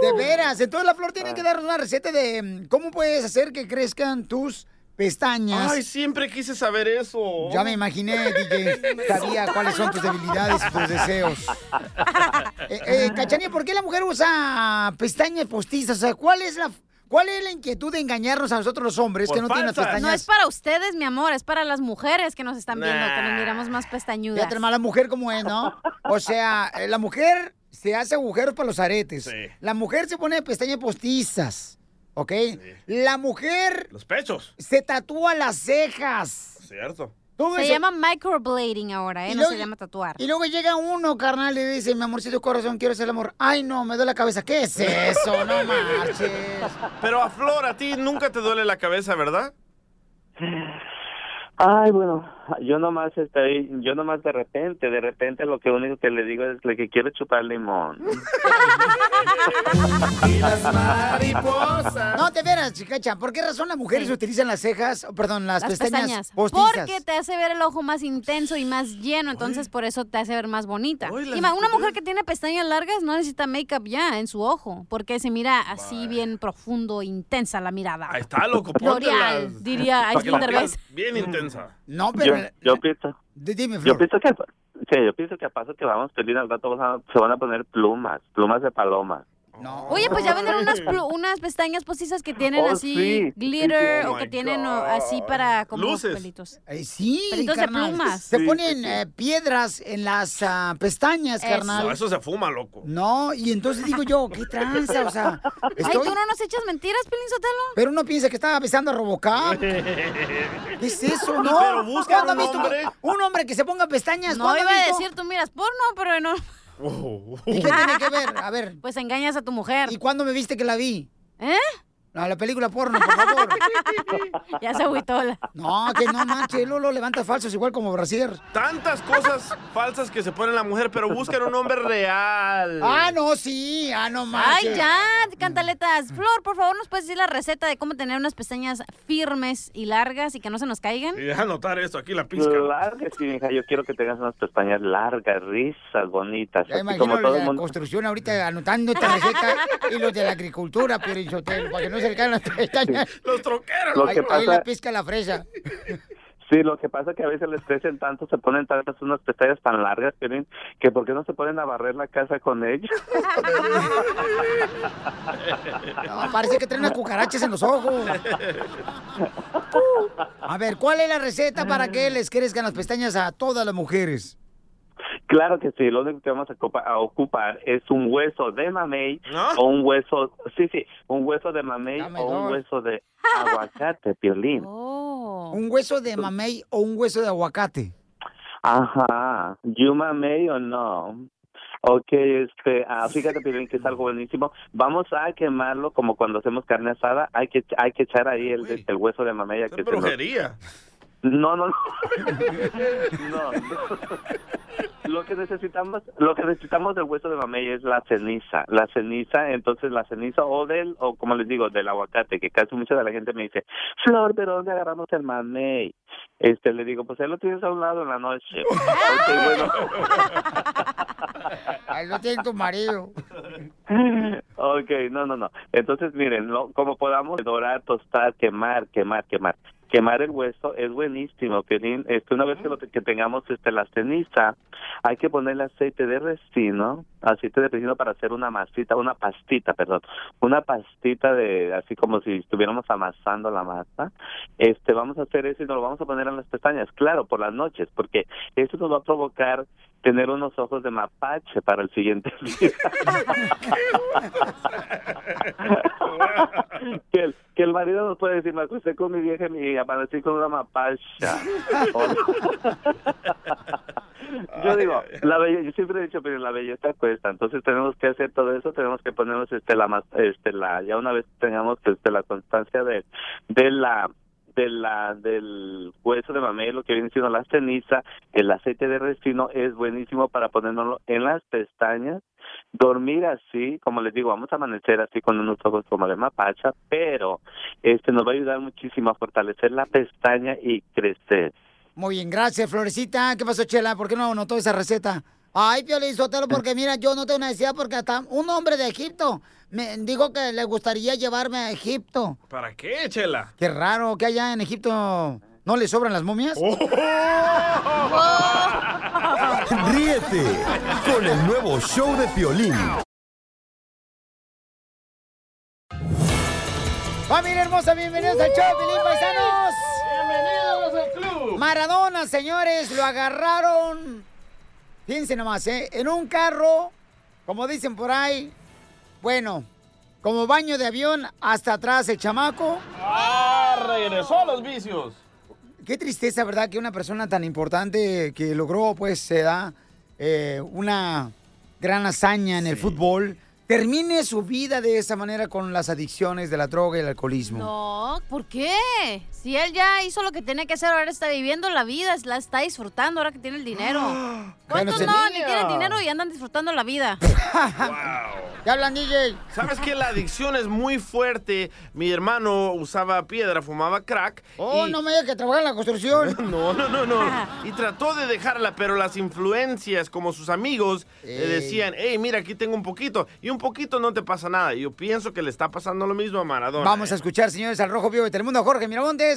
De veras. Entonces la flor tiene que darnos una receta de mm, cómo puedes hacer que crezcan tus pestañas. Ay, siempre quise saber eso. Ya me imaginé, DJ. Sabía cuáles son tus debilidades y tus deseos. Eh, eh, Cachanilla, ¿por qué la mujer usa pestañas postizas? O sea, ¿cuál es la, cuál es la inquietud de engañarnos a nosotros los hombres que no tienen las pestañas? No es para ustedes, mi amor, es para las mujeres que nos están viendo, que nos miramos más pestañudas. Hermano, la mujer como es, ¿no? O sea, eh, la mujer se hace agujeros para los aretes. La mujer se pone pestañas postizas, ¿ok? La mujer Los pechos. se tatúa las cejas. Cierto. Todo Se eso- llama microblading ahora, ¿eh? Y No luego- se llama tatuar. Y luego llega uno, carnal, y dice, mi amorcito corazón, quiero hacer el amor. Ay, no, me duele la cabeza. ¿Qué es eso? No marches. Pero a Flor, a ti nunca te duele la cabeza, ¿verdad? Ay, bueno, yo nomás estoy, yo nomás de repente, de repente lo que único que le digo es que quiero chupar limón. No, te veras, chicacha. ¿Por qué razón las mujeres utilizan las cejas, perdón, las, Las pestañas, pestañas. postizas? Porque te hace ver el ojo más intenso y más lleno, entonces por eso te hace ver más bonita. las Y una mujer que tiene pestañas largas no necesita make-up ya en su ojo, porque se mira así bien profundo, intensa la mirada. Ahí está, loco. L'Oreal, diría Aislinn Derbez. Bien intensa. No, Yo, yo pienso, Dime, yo pienso que, sí, yo pienso que a paso que vamos pedir al rato a- se van a poner plumas, plumas de paloma. Oye, pues ya venden unas, plu- unas pestañas postizas que tienen Oh, así sí. glitter o Oh que tienen God. así para como Luces. pelitos. Eh, sí, Pelitos de carnal. plumas. Se Sí, ponen eh, piedras en las ah, pestañas, Eso. carnal. No, eso se fuma, loco. No, y entonces digo yo, qué tranza, o sea, Ay. ¿tú no nos echas mentiras, Pelín Sotelo? Pero uno piensa que estaba besando a Robocop. ¿Qué es eso? No. Pero busca ¿Cuándo un hombre. Un hombre que se ponga pestañas. No ¿cuándo iba a decir, tú miras porno, pero no. ¿Y qué tiene que ver? A ver. Pues engañas a tu mujer. ¿Y cuándo me viste que la vi? ¿Eh? No, la película porno, por favor. ya se agüitó la... No, que no manches, Lolo levanta falsos igual como Brasier. Tantas cosas falsas que se pone la mujer, pero buscan un hombre real. Ah, no, sí, ah, no Ay, manches. ya, cantaletas. Flor, por favor, ¿nos puedes decir la receta de cómo tener unas pestañas firmes y largas y que no se nos caigan? Y deja anotar esto aquí, la pizca. Que sí, hija, yo quiero que tengas unas pestañas largas, risas, bonitas, Ya imagino como los todo de el la mundo. construcción ahorita anotando esta receta y los de la agricultura, pero para que no se le las pestañas. Los troqueros. Lo que ahí, ahí pasa- la pizca la fresa. Sí, lo que pasa es que a veces les crecen tanto, se ponen tantas unas pestañas tan largas, Piolín, que ¿por qué no se ponen a barrer la casa con ellas? No, parece que traen unas cucarachas en los ojos. A ver, ¿cuál es la receta para que les crezcan las pestañas a todas las mujeres? Claro que sí, lo único que vamos a, ocupa- a ocupar es un hueso de mamey o un hueso, sí, sí, un hueso de mamey o un dos. hueso de aguacate, Piolín. ¿Un hueso de mamey o un hueso de aguacate? Ajá, ¿you mamey o no? Ok, este, ah, fíjate Piolín que es algo buenísimo. Vamos a quemarlo como cuando hacemos carne asada. Hay que hay que echar ahí el, el hueso de mamey. a que se nos- Brujería. No, no, no. no. Lo que necesitamos, lo que necesitamos del hueso de mamey es la ceniza, la ceniza, entonces la ceniza o del, o como les digo, del aguacate, que casi mucha de la gente me dice, Flor, ¿pero dónde agarramos el mamey? Este, le digo, pues ahí lo tienes a un lado en la noche. Ok, bueno. Ahí lo tiene tu marido. Ok, no, no, no. Entonces, miren, lo- como podamos dorar, tostar, quemar, quemar, quemar. Quemar el hueso es buenísimo, Piolín. Este, una vez que, lo, que tengamos este, la ceniza, hay que ponerle aceite de resino, aceite de resino para hacer una masita, una pastita, perdón, una pastita de, así como si estuviéramos amasando la masa. Este, vamos a hacer eso y nos lo vamos a poner en las pestañas, claro, por las noches, porque eso nos va a provocar tener unos ojos de mapache para el siguiente día. que, el, que el marido nos puede decir, me acosté con mi vieja y amanecí con una mapacha. Yo digo, la belle- yo siempre he dicho, pero la belleza cuesta, entonces tenemos que hacer todo eso, tenemos que ponernos este la este la ya una vez tengamos este la constancia de de la de la del hueso de mamey, que viene siendo la ceniza, el aceite de resino es buenísimo para ponérnoslo en las pestañas, dormir así, como les digo, vamos a amanecer así con unos ojos como de mapacha, pero este nos va a ayudar muchísimo a fortalecer la pestaña y crecer. Muy bien, gracias, Florecita. ¿Qué pasó, Chela? ¿Por qué no anotó esa receta? Ay, Piolín Sotelo, porque mira, yo no tengo una necesidad porque hasta un hombre de Egipto me dijo que le gustaría llevarme a Egipto. ¿Para qué, Chela? Qué raro que allá en Egipto no le sobran las momias. Ríete con el nuevo show de Piolín. Familia hermosa, bienvenidos al show, Piolín Paisanos. Bienvenidos al club. Maradona, señores, lo agarraron. Fíjense nomás, ¿eh? En un carro, como dicen por ahí, bueno, como baño de avión, hasta atrás el chamaco. Ah, regresó a los vicios. Qué tristeza, ¿verdad? Que una persona tan importante que logró, pues, se da eh, una gran hazaña en el fútbol, termine su vida de esa manera con las adicciones de la droga y el alcoholismo. No, ¿por qué? Si él ya hizo lo que tiene que hacer, ahora está viviendo la vida, la está disfrutando ahora que tiene el dinero. ¿Cuántos Bueno, no ni tienen dinero y andan disfrutando la vida? ¿Qué hablan, DJ? ¿Sabes que la adicción es muy fuerte? Mi hermano usaba piedra, fumaba crack. Oh, y- no me digas que trabaja en la construcción. No, no, no, no. Y trató de dejarla, pero las influencias, como sus amigos, le decían, hey, mira, aquí tengo un poquito. Y un poquito no te pasa nada. Yo pienso que le está pasando lo mismo a Maradona. Vamos a escuchar, señores, al Rojo Vivo de Telemundo, Jorge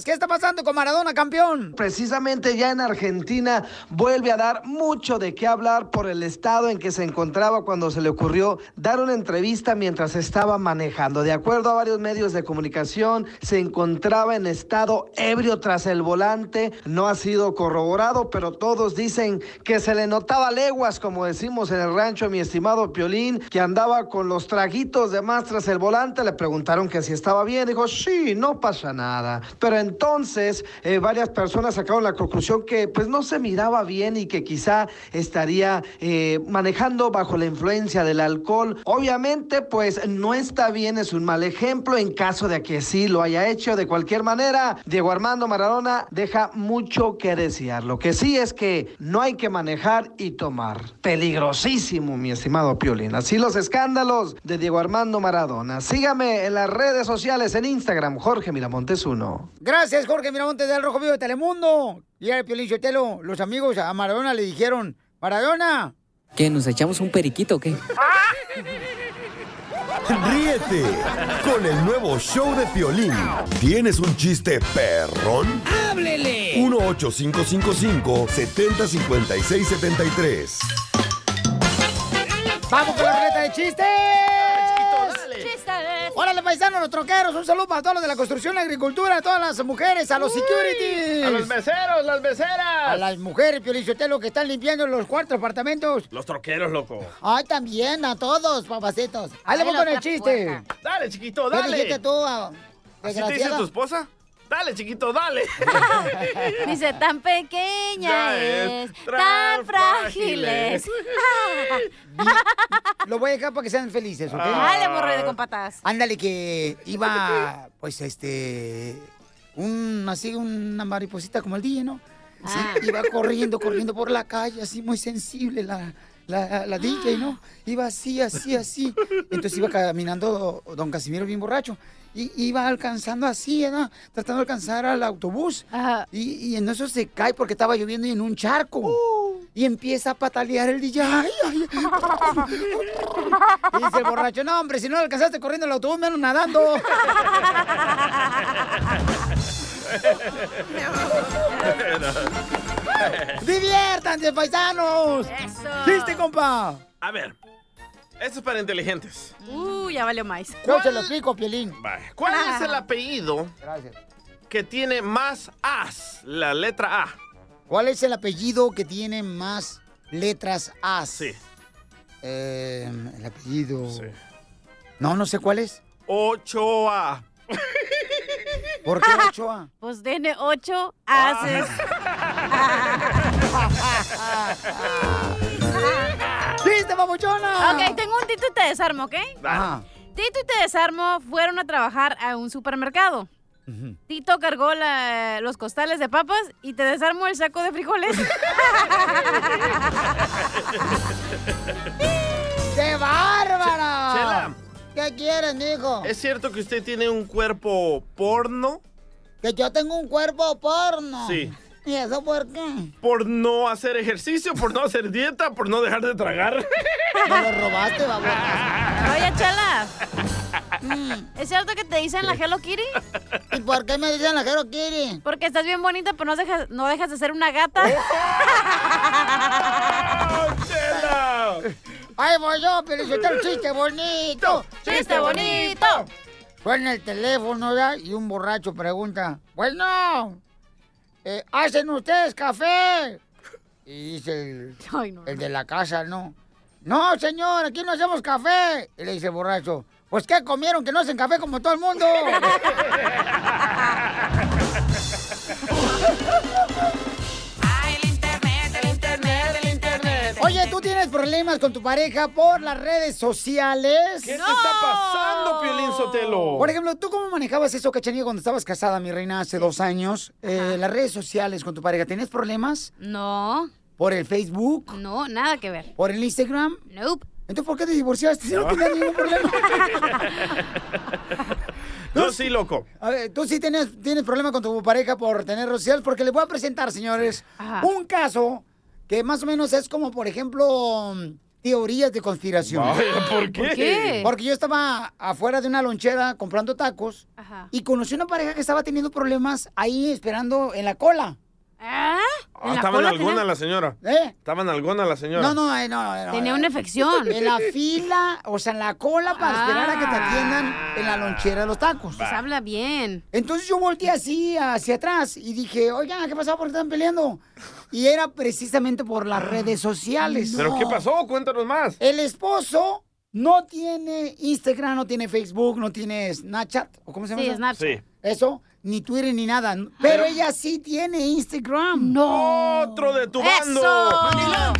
¿Qué está pasando con Maradona, campeón? Precisamente ya en Argentina vuelve a dar mucho de qué hablar por el estado en que se encontraba cuando se le ocurrió dar una entrevista mientras estaba manejando. De acuerdo a varios medios de comunicación, se encontraba en estado ebrio tras el volante. No ha sido corroborado, pero todos dicen que se le notaba leguas, como decimos en el rancho, mi estimado Piolín, que andaba con los traguitos de más tras el volante. Le preguntaron que si estaba bien. Dijo, sí, no pasa nada. Pero entonces eh, varias personas sacaron la conclusión que pues no se miraba bien y que quizá estaría eh, manejando bajo la influencia del alcohol. Obviamente pues no está bien, es un mal ejemplo en caso de que sí lo haya hecho. De cualquier manera, Diego Armando Maradona deja mucho que desear. Lo que sí es que no hay que manejar y tomar. Peligrosísimo, mi estimado Piolín. Así los escándalos de Diego Armando Maradona. Sígame en las redes sociales, en Instagram, Jorge Miramontes 1. Gracias, Jorge Miramontes del Rojo Vivo de Telemundo. Y el Piolín Sotelo, los amigos a Maradona le dijeron, Maradona, ¿Qué? ¿Nos echamos un periquito o qué? Ríete con el nuevo show de Piolín. ¿Tienes un chiste perrón? ¡Háblele! 1-855-570-5673. vamos con la ruleta de. ¡Chistes! Paisanos, los troqueros, un saludo para todos los de la construcción, la agricultura, a todas las mujeres, a los securities. A los meseros, las meseras. A las mujeres, Piolín Sotelo, que están limpiando los cuartos apartamentos. Los troqueros, loco. Ay, también, a todos, papacitos. Ahí le voy con el chiste. puerta. Dale, chiquito, ¿Qué dale. dijiste tú, ah, ¿Así te dice tu esposa? Dale, chiquito, dale. Dice, tan pequeña Ya es, es, tan tan frágil es. Lo voy a dejar para que sean felices, ¿ok? Dale, morroide con patas. Ándale, que iba, pues, este, un, así, una mariposita como el día, ¿no? Sí, Ah. iba corriendo, corriendo por la calle, así muy sensible la, la, la DJ, ¿no? Iba así, así, así. Entonces iba caminando don Casimiro bien borracho. Y iba alcanzando así, ¿no? Tratando de alcanzar al autobús. Ajá. Y, y en eso se cae porque estaba lloviendo y en un charco. Y empieza a patalear el DJ. Ay, ay, ay. Y dice el borracho, no, hombre, si no alcanzaste corriendo el autobús, menos nadando. ¡Diviértanse, paisanos! Eso. ¡Chiste, compa! A ver, esto es para inteligentes. Uh, ya valió más. Yo se lo explico, Pielín. Vaya, ¿Cuál es el apellido Gracias. que tiene más As? La letra A. ¿Cuál es el apellido que tiene más letras A? Sí. Eh, el apellido... Sí. No, no sé cuál es. 8A. ¿Por qué Ochoa? Pues tiene ocho haces. ¡Chiste, papuchona! Ok, tengo un Tito y te desarmo, ¿ok? Ajá. Tito y te desarmo fueron a trabajar a un supermercado. Tito cargó la- los costales de papas y te desarmo el saco de frijoles. ¡Qué bárbara! Chela. ¿Qué quieres, mijo? ¿Es cierto que usted tiene un cuerpo porno? Que yo tengo un cuerpo porno. Sí. ¿Y eso por qué? ¿Por no hacer ejercicio? ¿Por no hacer dieta? ¿Por no dejar de tragar? Me lo robaste, babosa. Oye, Chela. ¿Es cierto que te dicen la Hello Kitty? ¿Y por qué me dicen la Hello Kitty? Porque estás bien bonita, pero no dejas, no dejas de ser una gata. ¡Ay, voy yo, felicitar un chiste bonito! ¡Chiste bonito! Suena el teléfono ya y un borracho pregunta, bueno, eh, ¿hacen ustedes café? Y dice el, el de la casa, ¿no? No, señor, aquí no hacemos café. Y le dice el borracho, pues ¿qué comieron que no hacen café como todo el mundo? Oye, ¿tú tienes problemas con tu pareja por las redes sociales? ¿Qué te está pasando, Piolín Sotelo? Por ejemplo, ¿tú cómo manejabas eso, Cachanilla, cuando estabas casada, mi reina, hace dos años? Eh, las redes sociales con tu pareja, ¿tenías problemas? No. ¿Por el Facebook? No, nada que ver. ¿Por el Instagram? Nope. Entonces, ¿por qué te divorciaste si no tenías ningún problema? Yo sí, loco. A ver, tú sí tienes, tienes problema con tu pareja por tener redes sociales, porque les voy a presentar, señores, Ajá. un caso que más o menos es como, por ejemplo, teorías de conspiración. Vaya, ¿por qué? ¿Por qué? Porque yo estaba afuera de una lonchera comprando tacos Ajá. y conocí una pareja que estaba teniendo problemas ahí esperando en la cola. ¿Ah? Ah, estaba en alguna la señora. ¿Eh? Estaba en alguna la señora. No, no, eh, no, no, no. Tenía una infección. En la fila, o sea, en la cola para esperar a que te atiendan en la lonchera de los tacos. Pues habla bien. Entonces yo volteé así hacia atrás y dije, oigan, ¿qué pasó? ¿Por qué están peleando? Y era precisamente por las redes sociales. ¿Pero No. qué pasó? Cuéntanos más. El esposo no tiene Instagram, no tiene Facebook, no tiene Snapchat, ¿o cómo se llama? Sí, eso? Snapchat. Sí. Eso, ni Twitter ni nada. Pero ella sí tiene Instagram. No. Otro de tu ¡Eso! bando.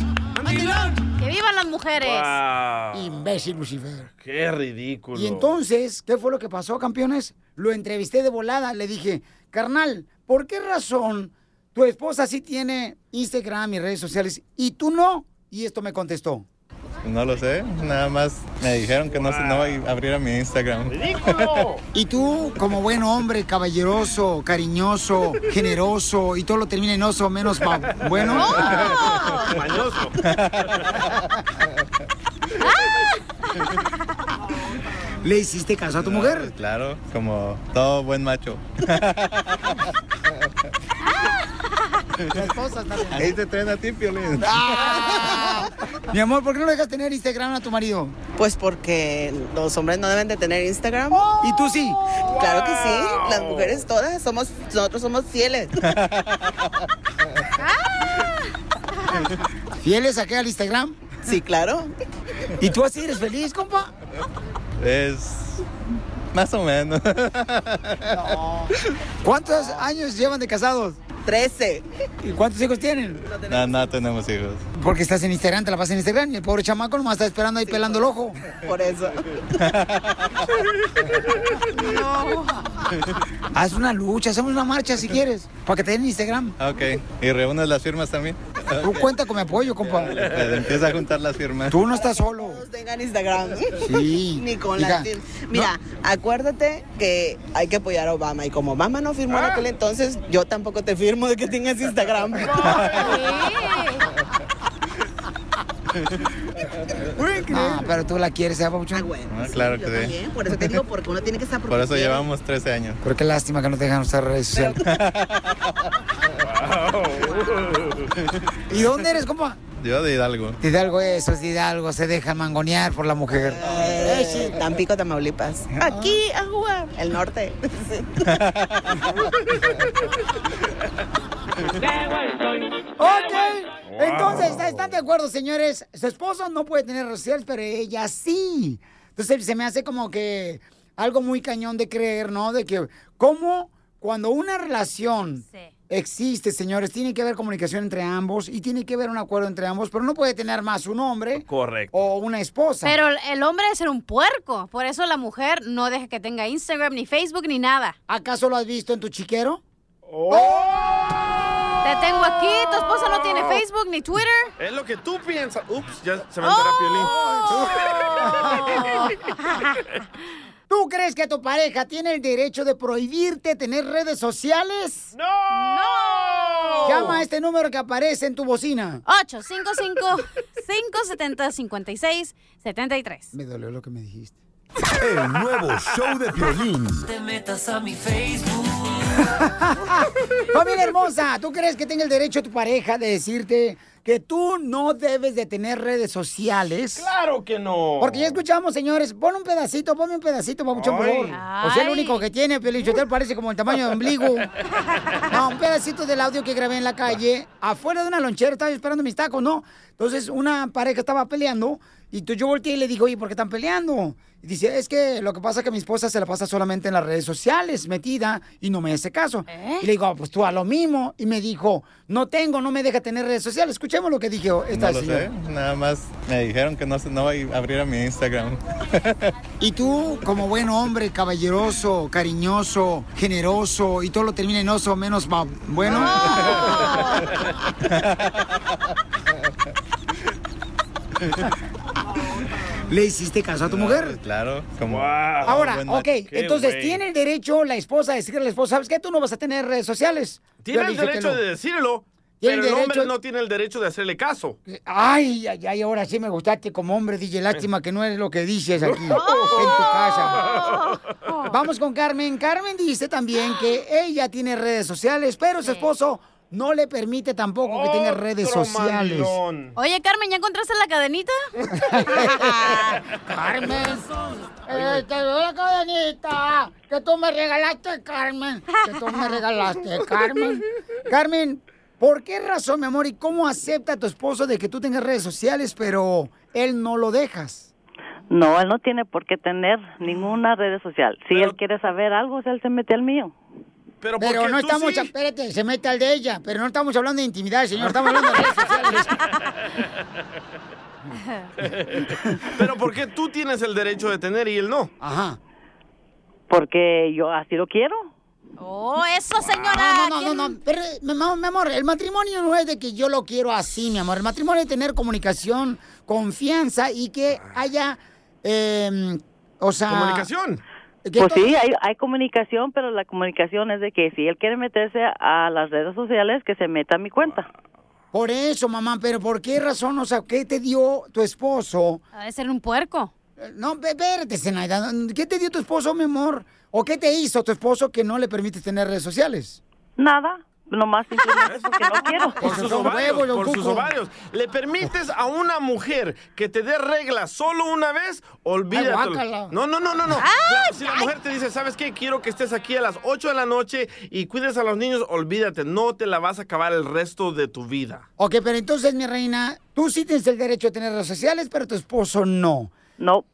¡Que vivan las mujeres! Wow. Imbécil, Lucifer. Qué ridículo. Y entonces, ¿qué fue lo que pasó, campeones? Lo entrevisté de volada. Le dije, carnal, ¿por qué razón tu esposa sí tiene Instagram y redes sociales y tú no? Y esto me contestó. No lo sé, nada más me dijeron que no, se, no abriera mi Instagram. ¡Ridículo! Y tú, como buen hombre, caballeroso, cariñoso, generoso y todo lo termina en oso menos ma- bueno. Mañoso. ¿Le hiciste caso a tu mujer? Claro, como todo buen macho. La esposa está bien. Ahí te traen a ti, Piolín. Ah. Mi amor, ¿por qué no le dejas tener Instagram a tu marido? Pues porque los hombres no deben de tener Instagram. ¿Y tú sí? Claro que sí, las mujeres todas somos, nosotros somos fieles. ¿Fieles a qué al Instagram? Sí, claro. ¿Y tú así eres feliz, compa? Es más o menos. ¿Cuántos años llevan de casados? Trece. ¿Y cuántos hijos tienen? No, no tenemos hijos. Porque estás en Instagram, te la pasas en Instagram y el pobre chamaco nomás está esperando ahí pelando el ojo. Por eso. No. Haz una lucha, hacemos una marcha si quieres, para que te den Instagram. Ok, ¿y reúnes las firmas también? Tú cuenta con mi apoyo, compa. Empieza a juntar las firmas. Tú no estás solo. Todos tengan Instagram. Sí. Ni con Hija, la fir- Mira, acuérdate que hay que apoyar a Obama. Y como Obama no firmó en aquel entonces, yo tampoco te firmo de que tengas Instagram. Ah, pero tú la quieres, ¿eh, papuchón? Ah, claro que sí. También, por eso te digo, porque uno tiene que estar Por eso llevamos 13 años. Pero qué lástima que no te dejan usar redes sociales. ¿Y dónde eres, compa? Yo de Hidalgo. De Hidalgo, eso es de Hidalgo, se deja mangonear por la mujer. Eh, Tampico, Tamaulipas. Aquí a jugar. El norte. Ok, entonces, ¿están de acuerdo, señores? Su esposo no puede tener redes sociales, pero ella sí. Entonces, se me hace como que algo muy cañón de creer, ¿no? De que, ¿cómo cuando una relación existe, señores, tiene que haber comunicación entre ambos y tiene que haber un acuerdo entre ambos, pero no puede tener más un hombre Correcto. o una esposa. Pero el- hombre es ser un puerco. Por eso la mujer no deja que tenga Instagram, ni Facebook, ni nada. ¿Acaso lo has visto en tu chiquero? Te tengo aquí, tu esposa no tiene Facebook ni Twitter. Es lo que tú piensas. Ups, ya se va a enterar Piolín. ¿Tú crees que tu pareja tiene el derecho de prohibirte tener redes sociales? ¡No! ¡No! Llama a este número que aparece en tu bocina. 855-570-5673. Me dolió lo que me dijiste. El nuevo show de Piolín. Te metas a mi Facebook. Familia hermosa, ¿tú crees que tenga el derecho tu pareja de decirte que tú no debes de tener redes sociales? Claro que no. Porque ya escuchamos, señores. Pon un pedacito, ponme un pedacito, papuchón, por favor. O sea, el único que tiene, Pelichotel, parece como el tamaño de ombligo. No, un pedacito del audio que grabé en la calle, afuera de una lonchera, estaba esperando mis tacos, ¿no? Entonces, una pareja estaba peleando, y entonces yo volteé y le digo, oye, ¿por qué están peleando? Y dice, es que lo que pasa es que mi esposa se la pasa solamente en las redes sociales, metida, y no me hace caso. Y le digo, "Ah, pues tú a lo mismo. Y me dijo, no tengo, no me deja tener redes sociales. Escuchemos lo que dijo esta no lo señora. sé, nada más me dijeron que no, se- no voy a abrir a mi Instagram. Y tú, como buen hombre, caballeroso, cariñoso, generoso, y todo lo termina en oso, menos bueno. ¿Le hiciste caso a tu mujer? Claro, como... Ahora, ok, entonces tiene el derecho la esposa a decirle a la esposa, ¿sabes qué? Tú no vas a tener redes sociales. Tiene Yo el dije derecho no. de decirlo, pero el el hombre no tiene el derecho de hacerle caso. Ay, ay, ay, ahora sí me gustaste como hombre, DJ. Lástima que no eres lo que dices aquí, en tu casa. Vamos con Carmen. Carmen dice también que ella tiene redes sociales, pero su esposo no le permite tampoco que tenga redes sociales. Oye, Carmen, ¿ya encontraste la cadenita? Carmen. Eh, te doy la cadenita que tú me regalaste, Carmen. Que tú me regalaste, Carmen. Carmen, ¿por qué razón, mi amor, y cómo acepta tu esposo de que tú tengas redes sociales, pero él no lo dejas? No, él no tiene por qué tener ninguna red social. Si él quiere saber algo, él se mete al mío. Pero, Pero no estamos, espérate, se mete al de ella, pero no estamos hablando de intimidad, señor, estamos hablando de redes sociales. Pero ¿por qué tú tienes el derecho de tener y él no? Ajá. Porque yo así lo quiero. Oh, eso, señora. Ah, no, no, no, no, pero, mi amor, mi amor, el matrimonio no es de que yo lo quiero así, mi amor. El matrimonio es tener comunicación, confianza y que haya, eh, o sea... Comunicación. Pues sí, hay, hay comunicación, pero la comunicación es de que si él quiere meterse a las redes sociales, que se meta a mi cuenta. Por eso, mamá, pero ¿por qué razón? O sea, ¿qué te dio tu esposo? Ha de ser un puerco. No, ve- espérate, Zenaida. ¿Qué te dio tu esposo, mi amor? ¿O qué te hizo tu esposo que no le permite tener redes sociales? Nada, nomás simplemente porque no quiero. Por sus ovarios, por sus ovarios. ¿Le permites a una mujer que te dé reglas solo una vez? Olvídate. No, no, no, no, no. si la mujer te dice, ¿sabes qué? Quiero que estés aquí a las 8 de la noche y cuides a los niños, olvídate, no te la vas a acabar el resto de tu vida. Ok, pero entonces, mi reina, tú sí tienes el derecho de tener redes sociales, pero tu esposo no. No,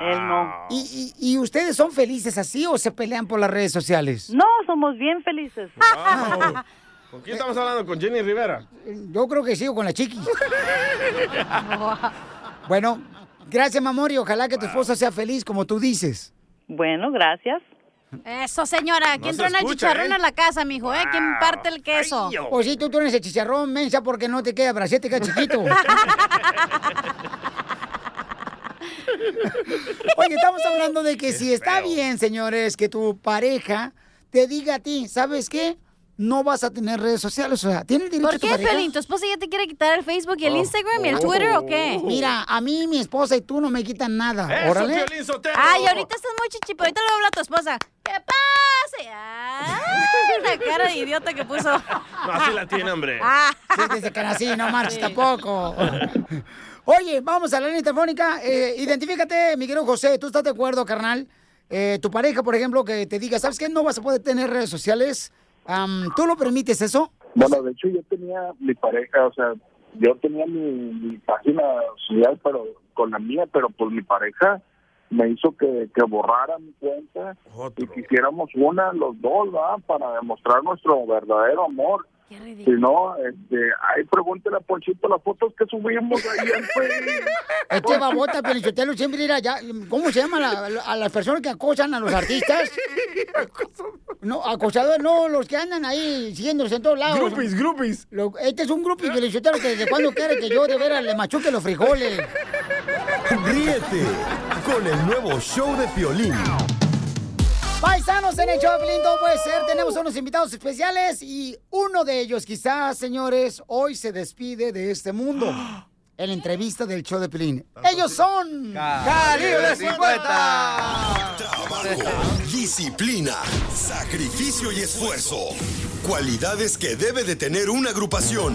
él no. ¿Y, y, y ustedes son felices así o se pelean por las redes sociales? No, somos bien felices. Wow. ¿Con quién estamos hablando? ¿Con Jenny Rivera? Yo creo que sí, o con la chiqui. Bueno, gracias, mi amor, y ojalá que tu esposa sea feliz como tú dices. Bueno, gracias. Eso, señora. No ¿Quién se truena el chicharrón ¿eh? en la casa, mijo? ¿Eh? ¿Quién parte el queso? O si tú tienes el chicharrón, mensa, porque no te queda bracete, queda chiquito. Oye, estamos hablando de que si está bien, señores, que tu pareja te diga a ti, ¿sabes qué? No vas a tener redes sociales, o sea, ¿tiene el derecho ¿Por tu qué, pareja? Pelín? ¿Tu esposa ya te quiere quitar el Facebook y el Oh. Instagram y el Twitter o qué? Mira, a mí, mi esposa y tú no me quitan nada. Eso, Órale. Ay, ahorita estás muy chichi, pero ahorita le habla a tu esposa. ¿Qué pasa? Ay, la cara de idiota que puso. No, así la tiene, hombre. Ah. Siéntese que así, no marches tampoco. Oye, vamos a la línea telefónica. Eh, identifícate, mi querido José. ¿Tú estás de acuerdo, carnal? Eh, tu pareja, por ejemplo, que te diga, ¿sabes qué? No vas a poder tener redes sociales. Am, ¿Tú lo permites eso? Bueno, de hecho yo tenía mi pareja, o sea, yo tenía mi, mi página social, pero con la mía, pero pues mi pareja me hizo que, que borrara mi cuenta y quisiéramos una los dos, ¿va? Para demostrar nuestro verdadero amor. Si no, este, ahí pregúntele a Ponchito las fotos que subimos ahí en Facebook. Este babota, Pelichotelo, siempre ir allá. ¿Cómo se llama la- a las personas que acosan a los artistas? No, acosadores, no, los que andan ahí siguiéndolos en todos lados. Groupies, groupies. Lo- este es un grupo Pelichotelo que desde cuando quiere que yo de veras le machuque los frijoles. Ríete con el nuevo show de Piolín. Paisanos en el show de todo puede ser. Tenemos unos invitados especiales y uno de ellos, quizás, señores, hoy se despide de este mundo. En la entrevista del show de Pelín. Ellos son... ¡Calibre 50! Disciplina, sacrificio y esfuerzo. Cualidades que debe de tener una agrupación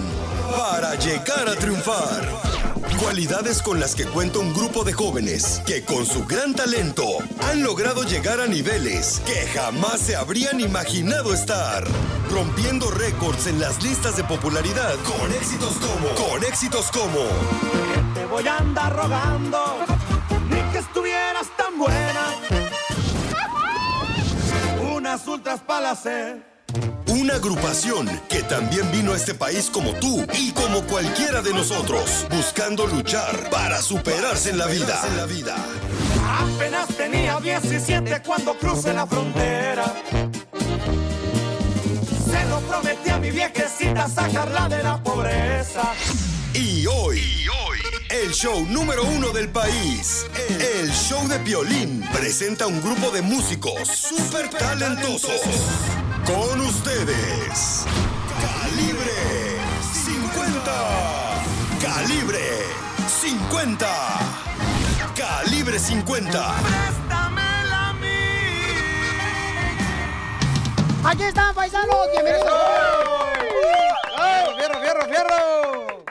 para llegar a triunfar. Cualidades con las que cuenta un grupo de jóvenes que con su gran talento han logrado llegar a niveles que jamás se habrían imaginado estar. Rompiendo récords en las listas de popularidad con éxitos como con éxitos como Te voy a andar rogando, ni que estuvieras tan buena. Unas ultras para. Una agrupación que también vino a este país como tú y como cualquiera de nosotros, buscando luchar para superarse en la vida. Apenas tenía 17 cuando crucé la frontera. Se lo prometí a mi viejecita sacarla de la pobreza. Y hoy, el show número uno del país, el show de Piolín, presenta un grupo de músicos súper talentosos. Con ustedes, Calibre 50. Calibre 50. Calibre 50. Aquí están, paisanos, bienvenidos. ¡Fierro, fierro, fierro!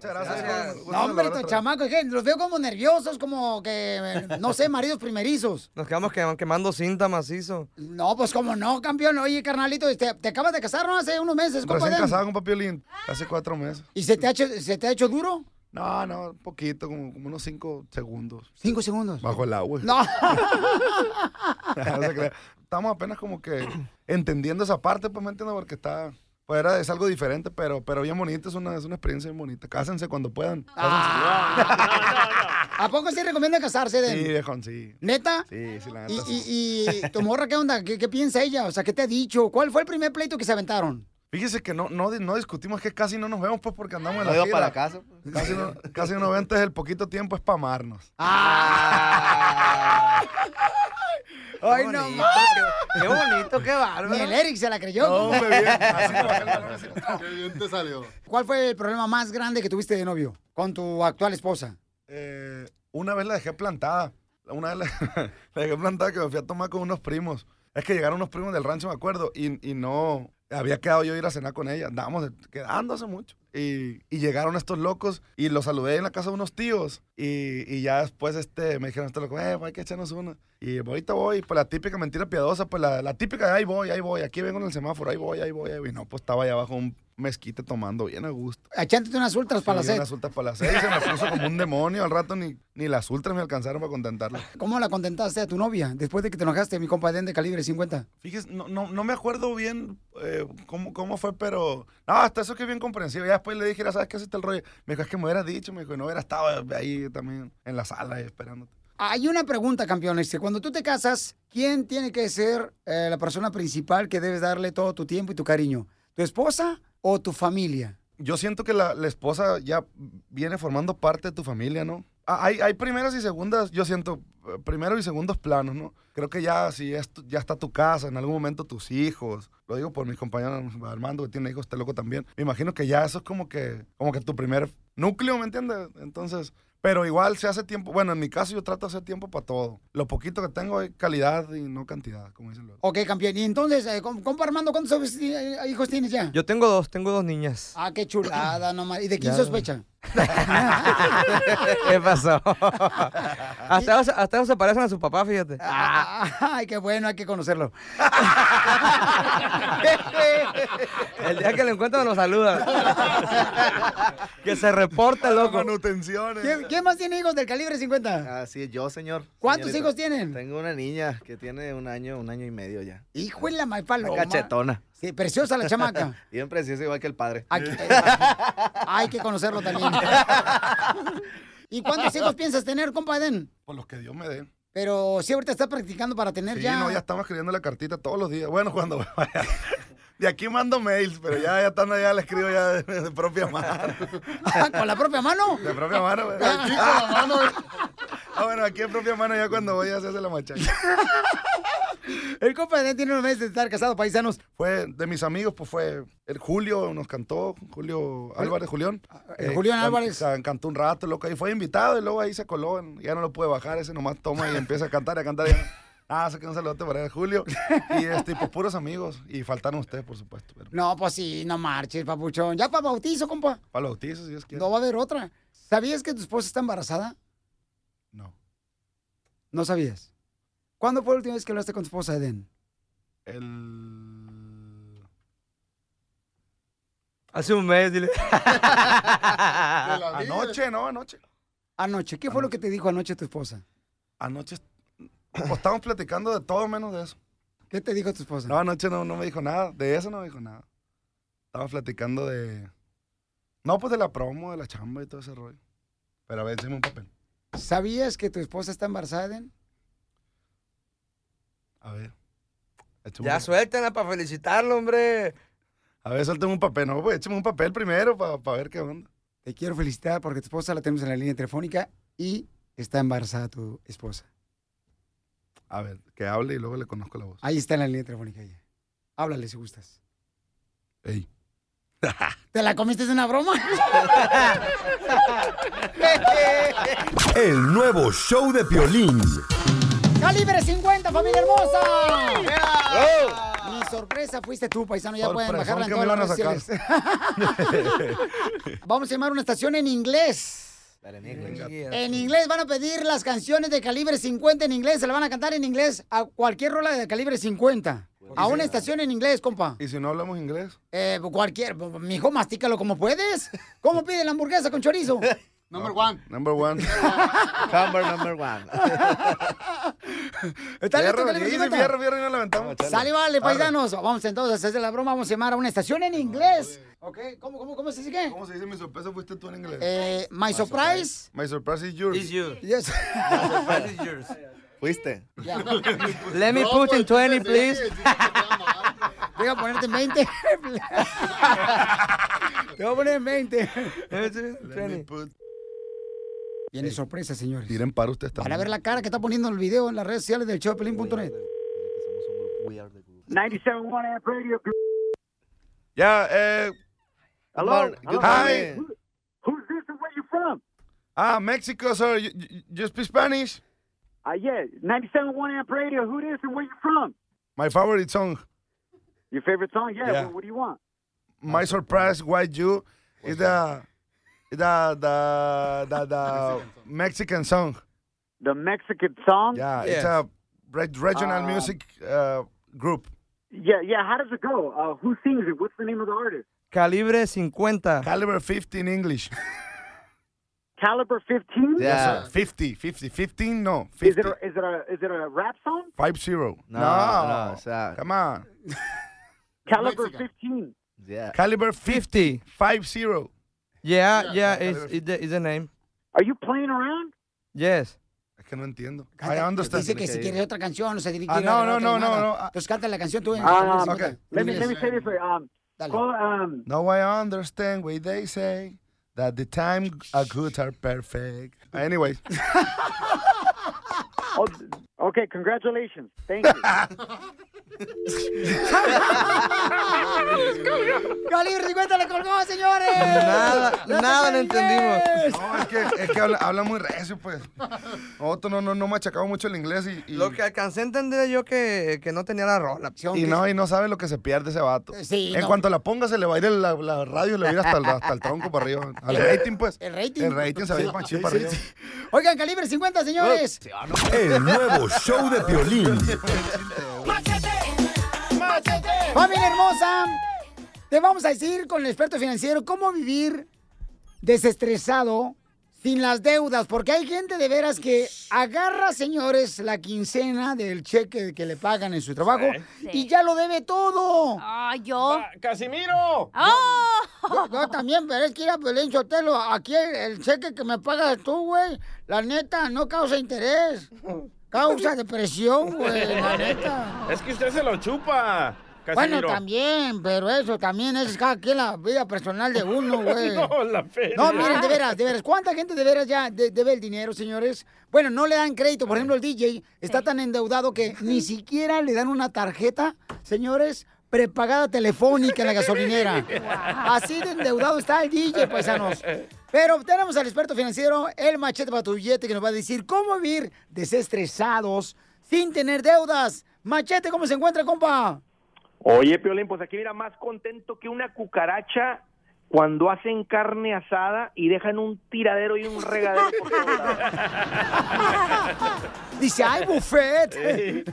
Muchas gracias. No, hombre, estos chamacos, ¿qué? los veo como nerviosos, como que, no sé, maridos primerizos. Nos quedamos quem- quemando cinta macizo. No, pues como no, campeón. Oye, carnalito, te, te acabas de casar, ¿no? Hace unos meses, Recién compadre. casado con Papiolín, hace cuatro meses. ¿Y se te, ha hecho, se te ha hecho duro? No, no, un poquito, como, como unos cinco segundos. ¿Cinco segundos? Bajo el agua. No. No. Estamos apenas como que entendiendo esa parte, pues me entiendo, porque está. Pues era, es algo diferente, pero, pero bien bonito, es una, es una experiencia bien bonita. Cásense cuando puedan. ¿A poco sí recomienda casarse, Sí, Den? viejón, sí. ¿Neta? Sí, sí, la neta. ¿Y, sí. y, y tu morra qué onda? ¿Qué, qué piensa ella? O sea, ¿qué te ha dicho? ¿Cuál fue el primer pleito que se aventaron? Fíjese que no, no, no discutimos, que casi no nos vemos, pues, porque andamos en No la gira. para la casa, Casi no, casi no entonces el poquito tiempo es para amarnos. Ay, no bonito. Qué, qué bonito, qué bárbaro. Ni el Eric se la creyó. No, hombre, bien. Así. Qué bien te salió. ¿Cuál fue el problema más grande que tuviste de novio con tu actual esposa? Eh, una vez la dejé plantada. Una vez la, la dejé plantada que me fui a tomar con unos primos. Es que llegaron unos primos del rancho, me acuerdo, y, y no... Había quedado yo ir a cenar con ella. Andábamos hace mucho. Y, y llegaron estos locos y los saludé en la casa de unos tíos. Y, y ya después este, me dijeron, estos locos, eh, hay que echarnos una. Y ahorita voy, pues la típica mentira piadosa, pues la, la típica ahí voy, ahí voy, aquí vengo en el semáforo, ahí voy, ahí voy, ahí voy. Y no, pues estaba allá abajo un mezquite tomando bien a gusto. Echándote unas ultras para la Sí, sed. unas ultras para la sed. y Se me puso como un demonio. Al rato ni, ni las ultras me alcanzaron para contentarla. ¿Cómo la contentaste a tu novia después de que te enojaste, mi compa Den de calibre 50? Fíjese, no, no, no me acuerdo bien eh, cómo, cómo fue, pero... No, hasta eso que es bien comprensivo. Ya después le dije, "Mira, ¿sabes qué hace el rollo? Me dijo, es que me hubieras dicho, me dijo, no hubiera estado ahí también en la sala esperándote. Hay una pregunta, campeón. Este, cuando tú te casas, ¿quién tiene que ser eh, la persona principal que debes darle todo tu tiempo y tu cariño? ¿Tu esposa o tu familia? Yo siento que la, la esposa ya viene formando parte de tu familia, ¿no? Ah, Hay, hay primeras y segundas, yo siento, eh, primeros y segundos planos, ¿no? Creo que ya, si es tu- ya está tu casa, en algún momento tus hijos, lo digo por mis compañeros, Armando, que tiene hijos, este loco también, me imagino que ya eso es como que, como que tu primer núcleo, ¿me entiendes? Entonces, pero igual se hace tiempo, bueno, en mi caso yo trato de hacer tiempo para todo. Lo poquito que tengo es calidad y no cantidad, como dicen los. Ok, campeón. Y entonces, eh, com- compa Armando, ¿cuántos hijos tienes ya? Yo tengo dos, tengo dos niñas. Ah, qué chulada, nomás. ¿Y de quién Ya. sospecha? ¿Qué pasó? Hasta, ellos- hasta se parecen a su papá, fíjate. Ay, qué bueno, hay que conocerlo. El día que lo encuentran nos saluda. que se reporte, loco. Manutenciones. ¿Quién, quién más tiene hijos del calibre 50? Así es, yo, señor. ¿Cuántos Señorita. hijos tienen? Tengo una niña que tiene un año, un año y medio ya. Hijo de la malpaloma. Cachetona. Sí, preciosa la chamaca. Bien preciosa, igual que el padre. Hay que conocerlo también. ¿Y cuántos hijos piensas tener, compa Eden? Por los que Dios me dé. Pero si ahorita estás practicando para tener Sí, ya. no, ya estamos escribiendo la cartita todos los días. Bueno, cuando vaya. De aquí mando mails, pero ya, ya estando allá le escribo ya de, de propia mano. ¿Con la propia mano? De propia mano, güey. Aquí con la mano, güey. Ah, bueno, aquí de propia mano ya cuando voy a hacerse la machaca. El compa Eden tiene unos meses de estar casado, paisanos. Fue de mis amigos, pues fue el Julio, nos cantó, Julio Álvarez, Julián. el Julián can- Álvarez. can- Cantó un rato, loco, y fue invitado y luego ahí se coló, ya no lo pude bajar, ese nomás toma y empieza a cantar a cantar. y Ah, saqué un saludote para él, Julio. Y este, pues puros amigos. Y faltaron ustedes, por supuesto. Pero No, pues sí, no marches, papuchón. Ya para bautizo, compa. para los bautizos, si Dios quiere. No va a haber otra. ¿Sabías que tu esposa está embarazada? No. ¿No sabías? ¿Cuándo fue la última vez que hablaste con tu esposa, Eden? El... Hace un mes, dile. Anoche, ¿no? Anoche. Anoche. ¿Qué fue lo que te dijo anoche tu esposa? Anoche pues, estábamos platicando de todo menos de eso. ¿Qué te dijo tu esposa? No, anoche no, no me dijo nada. De eso no me dijo nada. Estábamos platicando de... No, pues de la promo, de la chamba y todo ese rollo. Pero a ver, échame un papel. ¿Sabías que tu esposa está embarazada, Eden? A ver. Échame Ya suéltenla para felicitarlo, hombre. A ver, suéltame un papel. No, pues échame un papel primero para ver qué onda. Te quiero felicitar porque tu esposa la tenemos en la línea telefónica y está embarazada tu esposa. A ver, que hable y luego le conozco la voz. Ahí está en la línea telefónica ella. Háblale si gustas. Ey. ¿Te la comiste de una broma? El nuevo show de Piolín. ¡Calibre 50, familia hermosa! Mi sorpresa fuiste tú, paisano. Ya pueden Sorpresón bajarla en todas las redes sociales. Vamos a llamar una estación en inglés. En inglés van a pedir las canciones de calibre 50 en inglés. Se la van a cantar en inglés a cualquier rola de calibre 50. A una estación en inglés, compa. ¿Y si no hablamos inglés? Eh, cualquier. Mijo, mastícalo como puedes. ¿Cómo pide la hamburguesa con chorizo? Number one. Number one. Number, number one. ¿Está listo, calibre easy, 50? fierro, fierro y no levantamos. Sale, vale, paisanos. Vamos entonces a hacer la broma. Vamos a llamar a una estación en inglés. ¿Ok? ¿Cómo, cómo, cómo se dice qué? ¿Cómo se dice mi sorpresa? Fuiste tú en inglés. Eh, my surprise. My surprise is yours. Is you. Yes. surprise is yours. Fuiste. Let me put in 20, please. Voy a ponerte en 20. Te voy a poner en 20. Viene sorpresa, señores. Tiren para ustedes Van también. a ver la cara que está poniendo el video en las redes sociales del showpelín.net. 97.1 Amp Radio. Yeah, eh. Hello? good Hello? Hi. Who- Who's this and where you from? Ah, Mexico, sir. You, you, you speak Spanish? Uh, yeah, 97.1 Amp Radio. Who this and where you from? My favorite song, Your favorite song? Yeah, Yeah. What, what do you want? My Surprise, Why You, is the, the, the, the, the Mexican song. The Mexican song? Yeah, Yes. it's a re- regional Um, music uh, group. Yeah, yeah. How does it go? Uh, who sings it? What's the name of the artist? Calibre 50. Caliber 50 in English. Caliber 15? Yes, sir. 50, 50, 15, no, Is it a, is it a is it a rap song? Five zero. No, no, o sea- Come on. Caliber 15. Yeah. Caliber 50. 50. Five zero. Yeah, yeah, it's, it's, the, it's the name. Are you playing around? Yes. Es que no entiendo. I understand. Dice que si quiere otra canción, o sea, quiere Ah, no, no, no, no, no. Pues canta la canción tú en Um, okay. Let me let me say this way. Um, call, um, No, I understand what they say. That the time are good are perfect. Anyway. oh, okay, congratulations. Thank you. Calibre 50 le colgó, señores. Nada, ¡Ya nada le entendimos. No, es que, es que habla, habla muy recio, pues. Otro no, no, no machacaba mucho el inglés y... y- Lo que alcancé a entender yo que, que no tenía la rola. Y no, y no sabe lo que se pierde ese vato. Sí, en no. cuanto la ponga, se le va a ir el- la, la radio, le va a ir hasta el, hasta el tronco para arriba. Al rating, pues. El rating. El rating se va a ir machín para sí, arriba. sí. Oigan, Calibre 50, señores. El nuevo show de violín. Familia hermosa, te vamos a decir con el experto financiero cómo vivir desestresado sin las deudas, porque hay gente de veras que agarra, señores, la quincena del cheque que le pagan en su trabajo y ya lo debe todo. Ah, yo. ¡Casimiro! Yo, yo también, pero es que ir a Pelín Sotelo, aquí el, el cheque que me pagas tú, güey, la neta, no causa interés. Causa depresión, güey, la neta. Es que usted se lo chupa, Bueno, también, pero eso también es cada quien la vida personal de uno, güey. No, la feria. No, miren, de veras, de veras. ¿Cuánta gente de veras ya de- debe el dinero, señores? Bueno, no le dan crédito. Por ejemplo, el DJ está tan endeudado que ni siquiera le dan una tarjeta, señores, prepagada telefónica en la gasolinera. Así de endeudado está el DJ, paisanos. Pero tenemos al experto financiero, el machete para que nos va a decir cómo vivir desestresados sin tener deudas. Machete, ¿cómo se encuentra, compa? Oye, Piolín, pues aquí mira, más contento que una cucaracha cuando hacen carne asada y dejan un tiradero y un regadero por todos lados. Dice, ¡ay, buffet!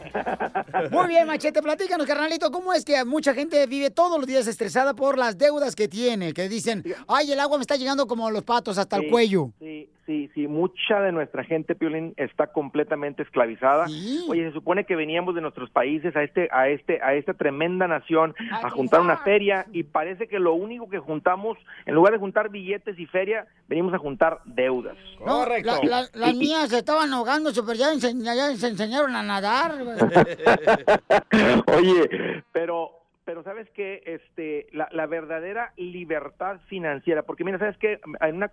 Muy bien, Machete, platícanos, carnalito, ¿cómo es que mucha gente vive todos los días estresada por las deudas que tiene? Que dicen, ¡ay, el agua me está llegando como los patos hasta el cuello! Sí, sí, sí, mucha de nuestra gente, Piolín, está completamente esclavizada. Oye, se supone que veníamos de nuestros países a este, a este, a esta tremenda nación a juntar una feria y parece que lo único que juntamos, en lugar de juntar billetes y feria, venimos a juntar deudas. No, la- la- las mías se estaban ahogando, pero ya, ense- ya se enseñaron a nadar. Oye, pero pero sabes que este la, la verdadera libertad financiera, porque mira, sabes que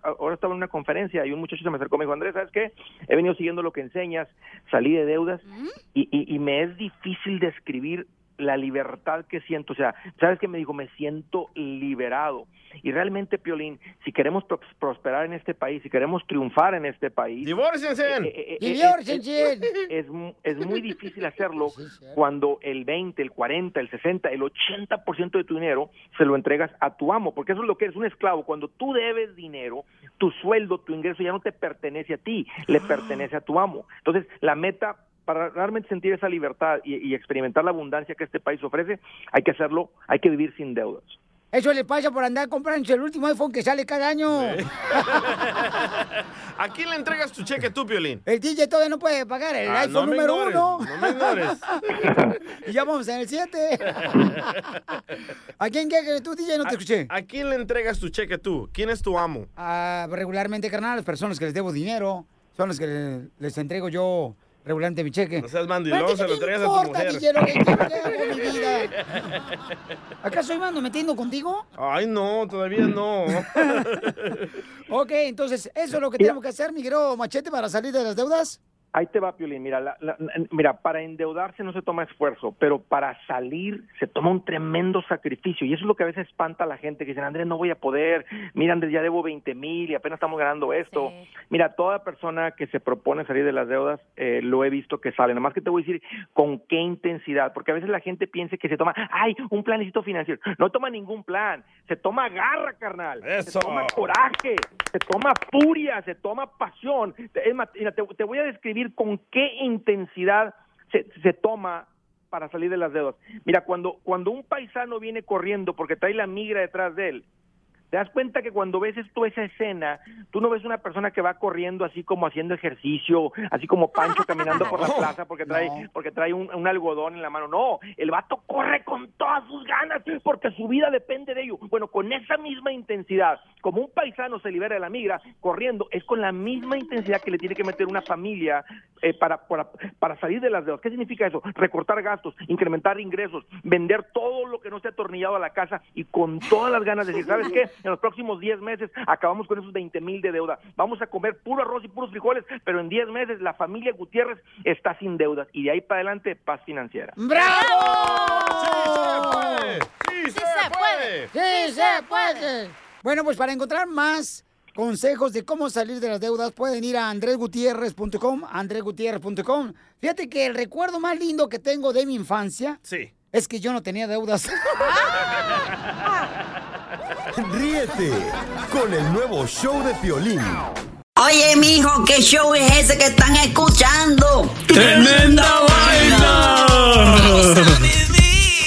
ahora estaba en una conferencia y un muchacho se me acercó y me dijo, Andrés, sabes qué, he venido siguiendo lo que enseñas, salí de deudas y, y, y me es difícil describir la libertad que siento, o sea, ¿sabes qué me dijo? Me siento liberado. Y realmente, Piolín, si queremos pros- prosperar en este país, si queremos triunfar en este país... ¡Divórciense! eh, eh, eh, ¡Divórciense! Es, es es muy difícil hacerlo cuando el 20, el 40, el 60, el 80% de tu dinero se lo entregas a tu amo, porque eso es lo que eres, un esclavo. Cuando tú debes dinero, tu sueldo, tu ingreso ya no te pertenece a ti, le pertenece a tu amo. Entonces, la meta para realmente sentir esa libertad y, y experimentar la abundancia que este país ofrece, hay que hacerlo, hay que vivir sin deudas. Eso le pasa por andar comprando el último iPhone que sale cada año. ¿A quién le entregas tu cheque tú, Piolín? El DJ todavía no puede pagar el Ah, iPhone no me número ignores, uno. no me ignores. y ya vamos en el 7. ¿A quién qué? Tú, DJ, no te escuché. ¿A quién le entregas tu cheque tú? ¿Quién es tu amo? Ah, regularmente, carnal, las personas que les debo dinero son las que le- les entrego yo regularmente mi cheque. No seas mandilón, ¿Pero se lo entregas a tu importa, mujer. Lo que quiero que hago con mi vida? ¿Acaso iba ando metiendo contigo? Ay, no, todavía no. Ok, entonces, ¿eso es lo que tenemos que hacer, mi querido Machete, para salir de las deudas? Ahí te va, Piolín. Mira, la- la- mira, para endeudarse no se toma esfuerzo, pero para salir se toma un tremendo sacrificio. Y eso es lo que a veces espanta a la gente, que dicen, Andrés, no voy a poder. Mira, Andrés, ya debo 20 mil y apenas estamos ganando esto. Mira, toda persona que se propone salir de las deudas, eh, lo he visto que sale. Nada más que te voy a decir con qué intensidad, porque a veces la gente piensa que se toma, ay, un planecito financiero. No toma ningún plan. Se toma garra, carnal. Eso. Se toma coraje, se toma furia, se toma pasión. Es más, mira, te, te voy a describir con qué intensidad se, se toma para salir de las deudas. Mira, cuando, cuando un paisano viene corriendo porque trae la migra detrás de él, te das cuenta que cuando ves tú esa escena, tú no ves una persona que va corriendo así como haciendo ejercicio, así como Pancho caminando por la plaza porque trae, porque trae un, un algodón en la mano. No, el vato corre con todas sus ganas porque su vida depende de ello. Bueno, con esa misma intensidad, como un paisano se libera de la migra corriendo, es con la misma intensidad que le tiene que meter una familia eh, para, para, para salir de las deudas. ¿Qué significa eso? Recortar gastos, incrementar ingresos, vender todo lo que no esté atornillado a la casa y con todas las ganas de decir, ¿sabes qué? En los próximos 10 meses acabamos con esos 20 mil de deuda. Vamos a comer puro arroz y puros frijoles, pero en 10 meses la familia Gutiérrez está sin deudas y de ahí para adelante paz financiera. ¡Sí se puede! ¡Sí se puede! Bueno, pues para encontrar más consejos de cómo salir de las deudas, pueden ir a andresgutierrez.com, andresgutierrez.com. Fíjate que el recuerdo más lindo que tengo de mi infancia Sí. es que yo no tenía deudas. Ríete con el nuevo show de Piolín. Oye, mijo, ¿qué show es ese que están escuchando? ¡Tremenda vaina!